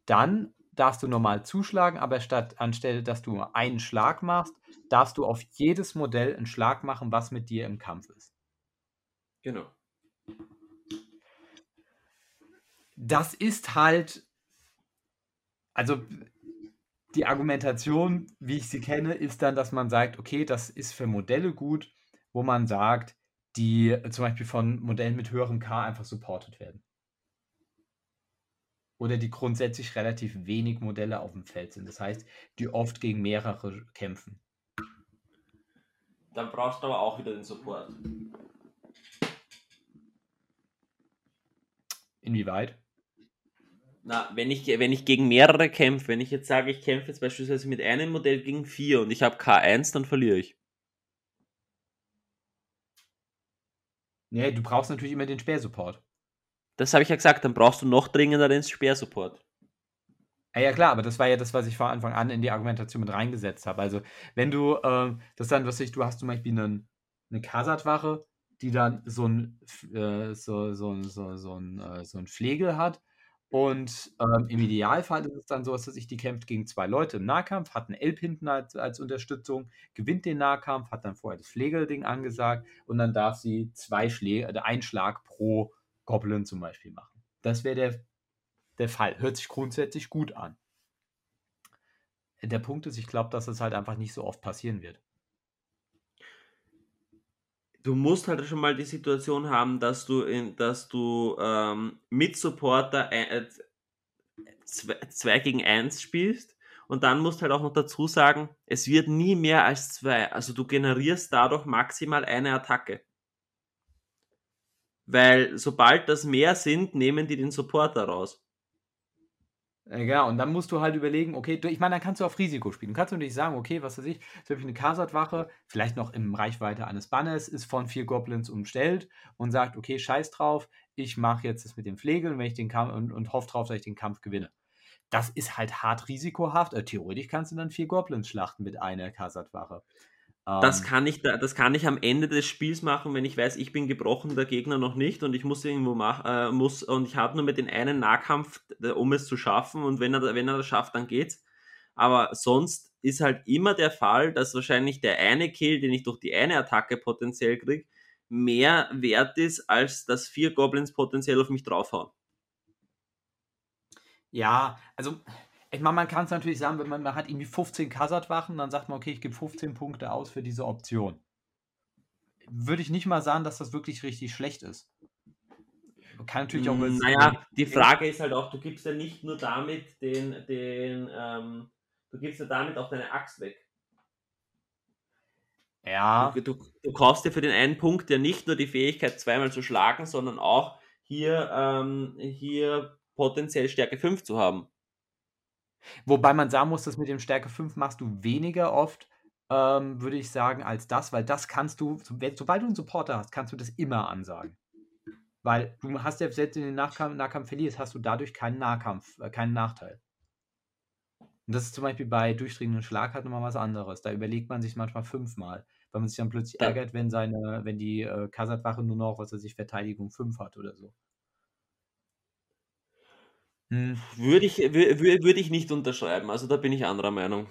dann darfst du normal zuschlagen, aber statt anstelle, dass du einen Schlag machst, darfst du auf jedes Modell einen Schlag machen, was mit dir im Kampf ist. Genau. Das ist halt, also die Argumentation, wie ich sie kenne, ist dann, dass man sagt, okay, das ist für Modelle gut, wo man sagt, die äh, zum Beispiel von Modellen mit höherem K einfach supported werden. Oder die grundsätzlich relativ wenig Modelle auf dem Feld sind. Das heißt, die oft gegen mehrere kämpfen. Dann brauchst du aber auch wieder den Support. Inwieweit? Na, wenn ich, wenn ich gegen mehrere kämpfe, wenn ich jetzt sage, ich kämpfe jetzt beispielsweise mit einem Modell gegen vier und ich habe K1, dann verliere ich. Nee, du brauchst natürlich immer den Speersupport. Das habe ich ja gesagt, dann brauchst du noch dringender den Speersupport. Ja, ja, klar, aber das war ja das, was ich von Anfang an in die Argumentation mit reingesetzt habe. Also, wenn du, äh, das dann, was ich, du hast zum Beispiel einen, eine Kasatwache, die dann so ein, äh, so, so, so, so, ein, äh, so ein Pflegel hat Und ähm, im Idealfall ist es dann so, dass sich die kämpft gegen zwei Leute im Nahkampf, hat einen Elb hinten als, als Unterstützung, gewinnt den Nahkampf, hat dann vorher das Pflegelding angesagt und dann darf sie zwei Schläge, also einen Schlag pro Goblin zum Beispiel machen. Das wäre der, der Fall. Hört sich grundsätzlich gut an. Der Punkt ist, ich glaube, dass es halt einfach nicht so oft passieren wird. Du musst halt schon mal die Situation haben, dass du, in, dass du ähm, mit Supporter 2 äh, gegen 1 spielst und dann musst halt auch noch dazu sagen, es wird nie mehr als zwei. Also du generierst dadurch maximal eine Attacke. Weil sobald das mehr sind, nehmen die den Supporter raus. Ja, und dann musst du halt überlegen, okay, du, ich meine, dann kannst du auf Risiko spielen. Du kannst natürlich sagen, okay, was weiß ich, zum Beispiel eine Kasat-Wache, vielleicht noch im Reichweite eines Banners, ist von vier Goblins umstellt und sagt, okay, scheiß drauf, ich mache jetzt das mit den Flegeln wenn ich und, und hoffe drauf, dass ich den Kampf gewinne. Das ist halt hart risikohaft. Äh, theoretisch kannst du dann vier Goblins schlachten mit einer Kasat-Wache. Das ähm. kann, ich, das kann ich am Ende des Spiels machen, wenn ich weiß, ich bin gebrochen, der Gegner noch nicht und ich muss irgendwo machen, äh, muss und ich habe nur mit den einen Nahkampf, um es zu schaffen und wenn er, wenn er das schafft, dann geht's. Aber sonst ist halt immer der Fall, dass wahrscheinlich der eine Kill, den ich durch die eine Attacke potenziell kriege, mehr wert ist, als dass vier Goblins potenziell auf mich draufhauen. Ja, also ich meine, man kann es natürlich sagen, wenn man, man hat irgendwie 15 Kasat-Wachen, dann sagt man, okay, ich gebe 15 Punkte aus für diese Option. Würde ich nicht mal sagen, dass das wirklich richtig schlecht ist. Kann natürlich auch. Mm, naja, die Frage ist halt auch, du gibst ja nicht nur damit den, den, ähm, du gibst ja damit auch deine Axt weg. Ja. Du, du, du, kaufst dir für den einen Punkt ja nicht nur die Fähigkeit, zweimal zu schlagen, sondern auch hier, ähm, hier potenziell Stärke 5 zu haben. Wobei man sagen muss, dass mit dem Stärke 5 machst du weniger oft, ähm, würde ich sagen, als das, weil das kannst du, sobald du einen Supporter hast, kannst du das immer ansagen. Weil du hast ja selbst in den Nahkampf, Nahkampf verlierst, hast du dadurch keinen Nahkampf, äh, keinen Nachteil. Und das ist zum Beispiel bei durchdringenden Schlag halt nochmal was anderes. Da überlegt man sich manchmal fünfmal, weil man sich dann plötzlich ja. ärgert, wenn seine, wenn die äh, Kasatwache nur noch, was er sich Verteidigung 5 hat oder so. Hm. Würde ich, würde ich nicht unterschreiben. Also da bin ich anderer Meinung.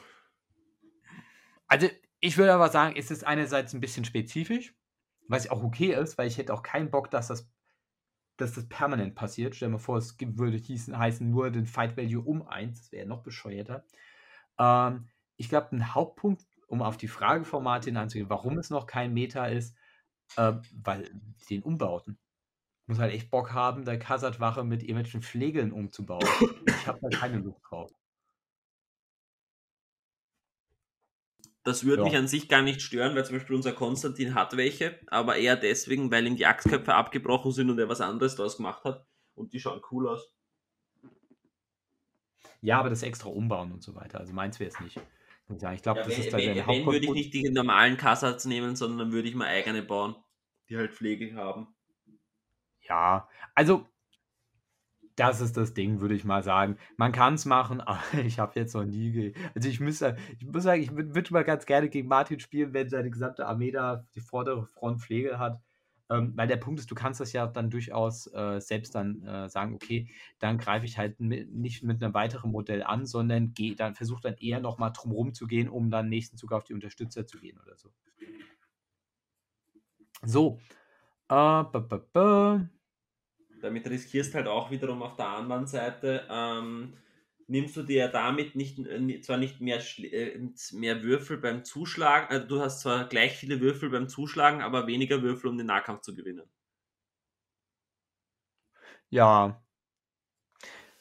Also ich würde aber sagen, es ist einerseits ein bisschen spezifisch, was auch okay ist, weil ich hätte auch keinen Bock, dass das, dass das permanent passiert. Stell dir mal vor, es würde hießen, heißen nur den Fight Value um 1, das wäre noch bescheuerter. Ähm, ich glaube, ein Hauptpunkt, um auf die Frage von Martin anzugehen, warum es noch kein Meta ist, äh, weil den Umbauten muss halt echt Bock haben, der Kasatwache mit irgendwelchen Pflegeln umzubauen. ich habe da keine Lust drauf. Das würde ja. mich an sich gar nicht stören, weil zum Beispiel unser Konstantin hat welche, aber eher deswegen, weil ihm die Axtköpfe abgebrochen sind und er was anderes daraus gemacht hat und die schauen cool aus. Ja, aber das extra umbauen und so weiter. Also meins wäre es nicht. Ich glaube, ja, das wenn, ist dann wenn, wenn würde ich nicht die normalen Kassats nehmen, sondern dann würde ich mal eigene bauen, die halt Pflege haben. Ja, also das ist das Ding, würde ich mal sagen. Man kann es machen, [laughs] aber ich habe jetzt noch nie. Also ich müsste, ich muss sagen, ich würde mal ganz gerne gegen Martin spielen, wenn seine gesamte Armee da die vordere Front Pflege hat. Ähm, weil der Punkt ist, du kannst das ja dann durchaus äh, selbst dann äh, sagen, okay, dann greife ich halt mit, nicht mit einem weiteren Modell an, sondern geh, dann versuch dann eher nochmal drumherum zu gehen, um dann nächsten Zug auf die Unterstützer zu gehen oder so. So. Äh, b -b -b damit riskierst halt auch wiederum auf der anderen Seite, ähm, nimmst du dir damit nicht, äh, zwar nicht mehr, äh, mehr Würfel beim Zuschlagen, also du hast zwar gleich viele Würfel beim Zuschlagen, aber weniger Würfel, um den Nahkampf zu gewinnen. Ja.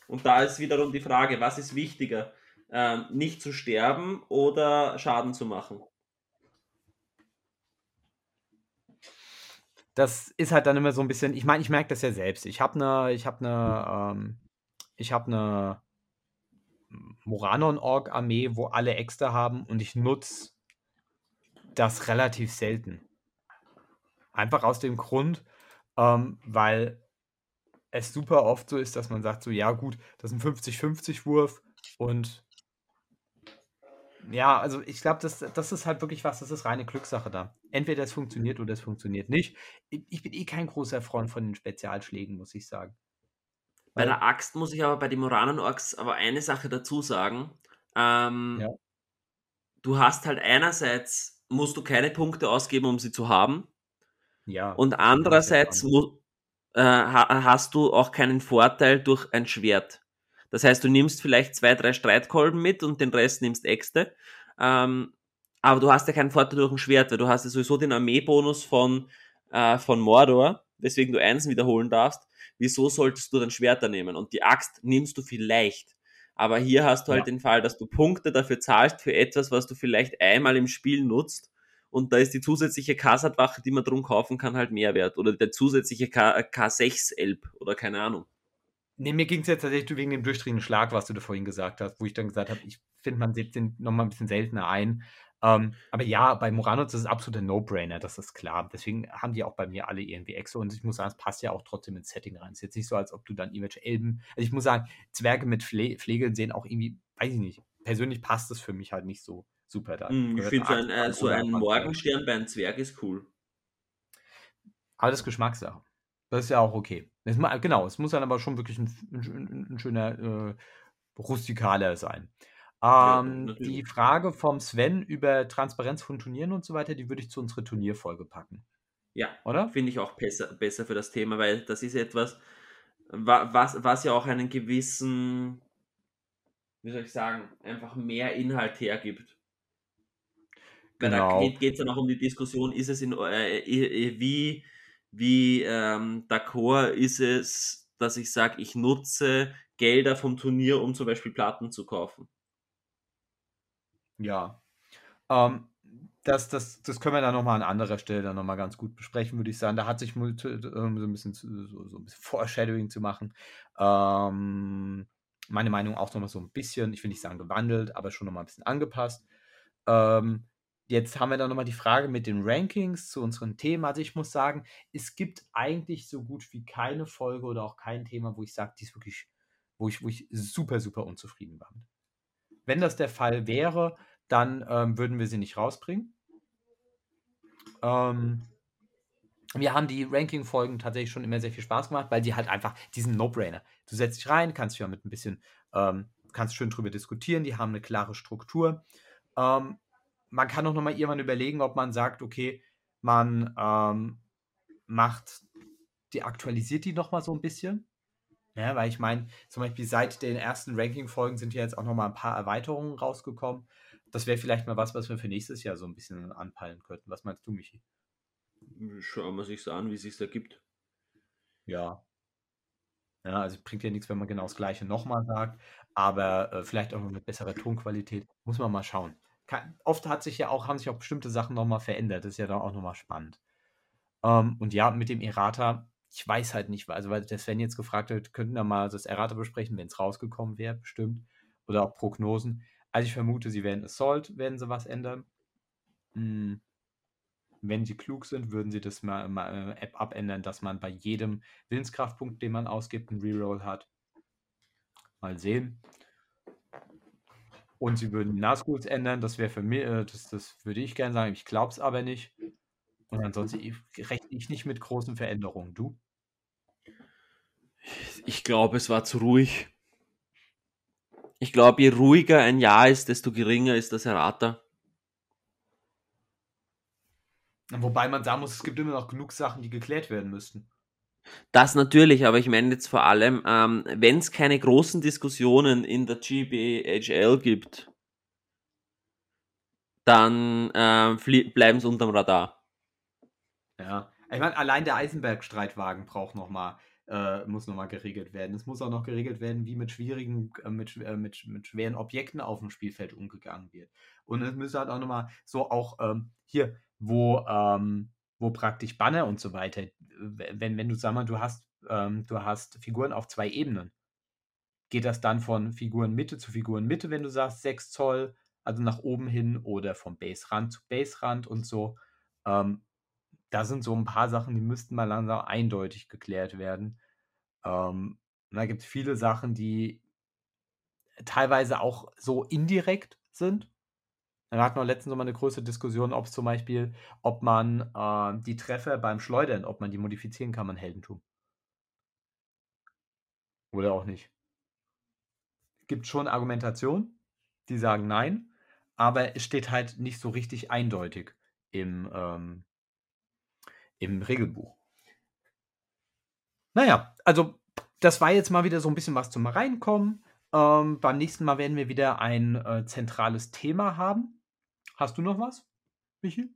Und da ist wiederum die Frage, was ist wichtiger? Ähm, nicht zu sterben oder Schaden zu machen? Das ist halt dann immer so ein bisschen, ich meine, ich merke das ja selbst. Ich habe eine, ich habe eine, ähm, ich habe eine Moranon-Org-Armee, wo alle Äxte haben und ich nutze das relativ selten. Einfach aus dem Grund, ähm, weil es super oft so ist, dass man sagt, so, ja gut, das ist ein 50-50-Wurf und ja, also ich glaube, das, das ist halt wirklich was, das ist reine Glückssache da. Entweder es funktioniert oder es funktioniert nicht. Ich bin eh kein großer Freund von den Spezialschlägen, muss ich sagen. Bei Weil der Axt muss ich aber bei den Moranen-Orks aber eine Sache dazu sagen. Ähm, Ja. Du hast halt einerseits, musst du keine Punkte ausgeben, um sie zu haben. Ja. Und andererseits mu äh, ha hast du auch keinen Vorteil durch ein Schwert. Das heißt, du nimmst vielleicht zwei, drei Streitkolben mit und den Rest nimmst Äxte. Ähm, aber du hast ja keinen Vorteil durch ein Schwert, weil du hast ja sowieso den Armeebonus von, äh, von Mordor, weswegen du Einsen wiederholen darfst. Wieso solltest du dein Schwert da nehmen? Und die Axt nimmst du vielleicht. Aber hier hast du halt Ja. den Fall, dass du Punkte dafür zahlst für etwas, was du vielleicht einmal im Spiel nutzt. Und da ist die zusätzliche Kassatwache, die man drum kaufen kann, halt mehr wert. Oder der zusätzliche K K6-Elb oder keine Ahnung. Nee, mir ging es jetzt tatsächlich wegen dem durchdringenden Schlag, was du da vorhin gesagt hast, wo ich dann gesagt habe, ich finde, man setzt den nochmal ein bisschen seltener ein. Ähm, aber ja, bei Moranos ist es absolut ein No-Brainer, das ist klar. Deswegen haben die auch bei mir alle irgendwie Exo und ich muss sagen, es passt ja auch trotzdem ins Setting rein. Es ist jetzt nicht so, als ob du dann irgendwelche Elben. Also ich muss sagen, Zwerge mit Pfle Pflegeln sehen auch irgendwie, weiß ich nicht. Persönlich passt es für mich halt nicht so super da. Hm, ich finde so zur ein, äh, so ein einfach- Morgenstern bei einem Zwerg ist cool. Das ist Geschmackssache. Das ist ja auch okay. Es, genau, es muss dann aber schon wirklich ein, ein, ein schöner äh, rustikaler sein. Ja, Ähm, natürlich. die Frage vom Sven über Transparenz von Turnieren und so weiter, die würde ich zu unserer Turnierfolge packen, Ja, oder? finde ich auch besser, besser für das Thema, weil das ist etwas, wa- was, was ja auch einen gewissen, wie soll ich sagen, einfach mehr Inhalt hergibt. Weil Genau. da geht es dann auch um die Diskussion, ist es in, äh, wie, wie ähm, d'accord ist es, dass ich sage, ich nutze Gelder vom Turnier, um zum Beispiel Platten zu kaufen. Ja. Ähm, das, das, das können wir dann nochmal an anderer Stelle dann nochmal ganz gut besprechen, würde ich sagen. Da hat sich multi, ähm, so ein bisschen so, so ein bisschen [laughs] Foreshadowing zu machen. Ähm, meine Meinung auch nochmal so ein bisschen, ich will nicht sagen gewandelt, aber schon nochmal ein bisschen angepasst. Ähm, jetzt haben wir dann nochmal die Frage mit den Rankings zu unseren Themen. Also ich muss sagen, es gibt eigentlich so gut wie keine Folge oder auch kein Thema, wo ich sage, die ist wirklich, wo ich, wo ich super, super unzufrieden war. Wenn das der Fall wäre, dann ähm, würden wir sie nicht rausbringen. Ähm, wir haben die Ranking-Folgen tatsächlich schon immer sehr viel Spaß gemacht, weil die halt einfach diesen No-Brainer. Du setzt dich rein, kannst ja mit ein bisschen, ähm, kannst schön drüber diskutieren, die haben eine klare Struktur. Ähm, man kann auch nochmal irgendwann überlegen, ob man sagt, okay, man ähm, macht, die aktualisiert die nochmal so ein bisschen. Ja, weil ich meine, zum Beispiel seit den ersten Ranking-Folgen sind ja jetzt auch nochmal ein paar Erweiterungen rausgekommen. Das wäre vielleicht mal was, was wir für nächstes Jahr so ein bisschen anpeilen könnten. Was meinst du, Michi? Schauen wir sich an, wie es sich ergibt. Ja. Ja, also bringt ja nichts, wenn man genau das Gleiche nochmal sagt, aber äh, vielleicht auch mit besserer Tonqualität. Muss man mal schauen. Kann, oft hat sich ja auch, haben sich auch bestimmte Sachen nochmal verändert. Das ist ja dann auch nochmal spannend. Ähm, und ja, mit dem Errata, ich weiß halt nicht, also weil der Sven jetzt gefragt hat, könnten wir mal das Errata besprechen, wenn es rausgekommen wäre, bestimmt. Oder auch Prognosen. Also ich vermute, sie werden Assault, werden sie was ändern. Hm. Wenn sie klug sind, würden sie das mal, mal äh, App abändern, dass man bei jedem Willenskraftpunkt, den man ausgibt, einen Reroll hat. Mal sehen. Und sie würden die Nazguls ändern, das wäre für mich, äh, das, das würde ich gerne sagen, ich glaube es aber nicht. Und ansonsten ich- rechne ich nicht mit großen Veränderungen. Du? Ich glaube, es war zu ruhig. Ich glaube, je ruhiger ein Jahr ist, desto geringer ist das Errata. Wobei man sagen muss, es gibt immer noch genug Sachen, die geklärt werden müssten. Das natürlich, aber ich meine jetzt vor allem, ähm, wenn es keine großen Diskussionen in der GBHL gibt, dann ähm, bleiben sie unterm Radar. Ja. Ich meine, allein der Eisenberg-Streitwagen braucht noch mal, äh, muss nochmal geregelt werden. Es muss auch noch geregelt werden, wie mit schwierigen, äh, mit, äh, mit, mit schweren Objekten auf dem Spielfeld umgegangen wird. Und es müsste halt auch nochmal so auch ähm, hier, wo, ähm, wo praktisch Banner und so weiter, wenn, wenn du sag mal, du hast, ähm, du hast Figuren auf zwei Ebenen. Geht das dann von Figurenmitte zu Figurenmitte, wenn du sagst 6 Zoll, also nach oben hin, oder vom Baserand zu Baserand und so? Ähm, da sind so ein paar Sachen, die müssten mal langsam eindeutig geklärt werden. Ähm, da gibt es viele Sachen, die teilweise auch so indirekt sind. Wir hatten wir letztens mal eine größere Diskussion, ob es zum Beispiel, ob man äh, die Treffer beim Schleudern, ob man die modifizieren kann, man Heldentum. Oder auch nicht. Gibt schon Argumentationen, die sagen nein, aber es steht halt nicht so richtig eindeutig im, ähm, im Regelbuch. Naja, also das war jetzt mal wieder so ein bisschen was zum Reinkommen. Ähm, beim nächsten Mal werden wir wieder ein äh, zentrales Thema haben. Hast du noch was, Michi?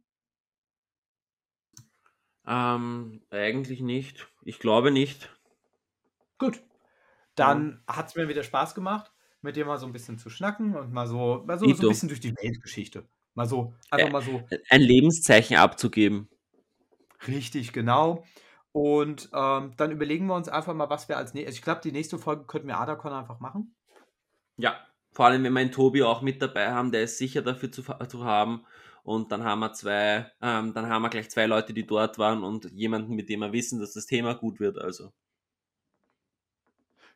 Ähm, eigentlich nicht. Ich glaube nicht. Gut. Dann ja. hat es mir wieder Spaß gemacht, mit dir mal so ein bisschen zu schnacken und mal so, mal so, so ein bisschen durch die Weltgeschichte. Mal so, einfach mal so. Ein Lebenszeichen abzugeben. Richtig, genau. Und ähm, dann überlegen wir uns einfach mal, was wir als nächstes. Also ich glaube, die nächste Folge könnten wir Adacon einfach machen. Ja, vor allem, wenn wir einen Tobi auch mit dabei haben, der ist sicher dafür zu, zu haben. Und dann haben wir zwei, ähm, dann haben wir gleich zwei Leute, die dort waren und jemanden, mit dem wir wissen, dass das Thema gut wird. Also.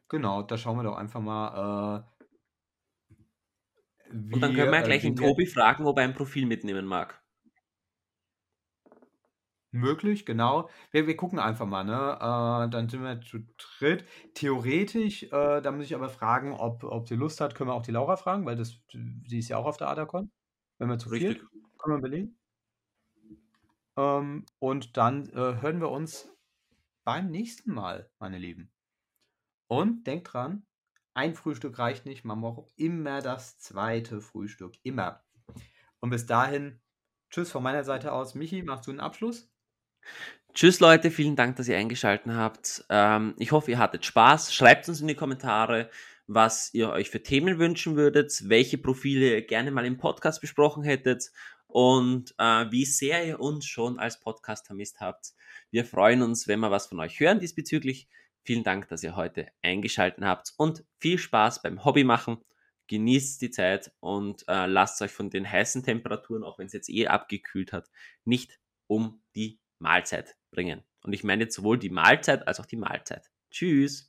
Genau, da schauen wir doch einfach mal. Äh, wie, und dann können wir gleich äh, den Tobi fragen, ob er ein Profil mitnehmen mag. Möglich, genau. Wir, wir gucken einfach mal, ne? Äh, dann sind wir zu dritt. Theoretisch, äh, da muss ich aber fragen, ob, ob sie Lust hat, können wir auch die Laura fragen, weil das, sie ist ja auch auf der Adacon. Wenn wir zu Richtig. viert, können wir belegen. Ähm, und dann äh, hören wir uns beim nächsten Mal, meine Lieben. Und denkt dran, ein Frühstück reicht nicht, man braucht immer das zweite Frühstück. Immer. Und bis dahin, tschüss von meiner Seite aus. Michi, machst du einen Abschluss? Tschüss Leute, vielen Dank, dass ihr eingeschaltet habt. Ähm, ich hoffe, ihr hattet Spaß. Schreibt uns in die Kommentare, was ihr euch für Themen wünschen würdet, welche Profile ihr gerne mal im Podcast besprochen hättet und äh, wie sehr ihr uns schon als Podcast vermisst habt. Wir freuen uns, wenn wir was von euch hören diesbezüglich. Vielen Dank, dass ihr heute eingeschaltet habt und viel Spaß beim Hobby machen. Genießt die Zeit und äh, lasst euch von den heißen Temperaturen, auch wenn es jetzt eh abgekühlt hat, nicht um die Mahlzeit bringen. Und ich meine jetzt sowohl die Mahlzeit als auch die Mahlzeit. Tschüss.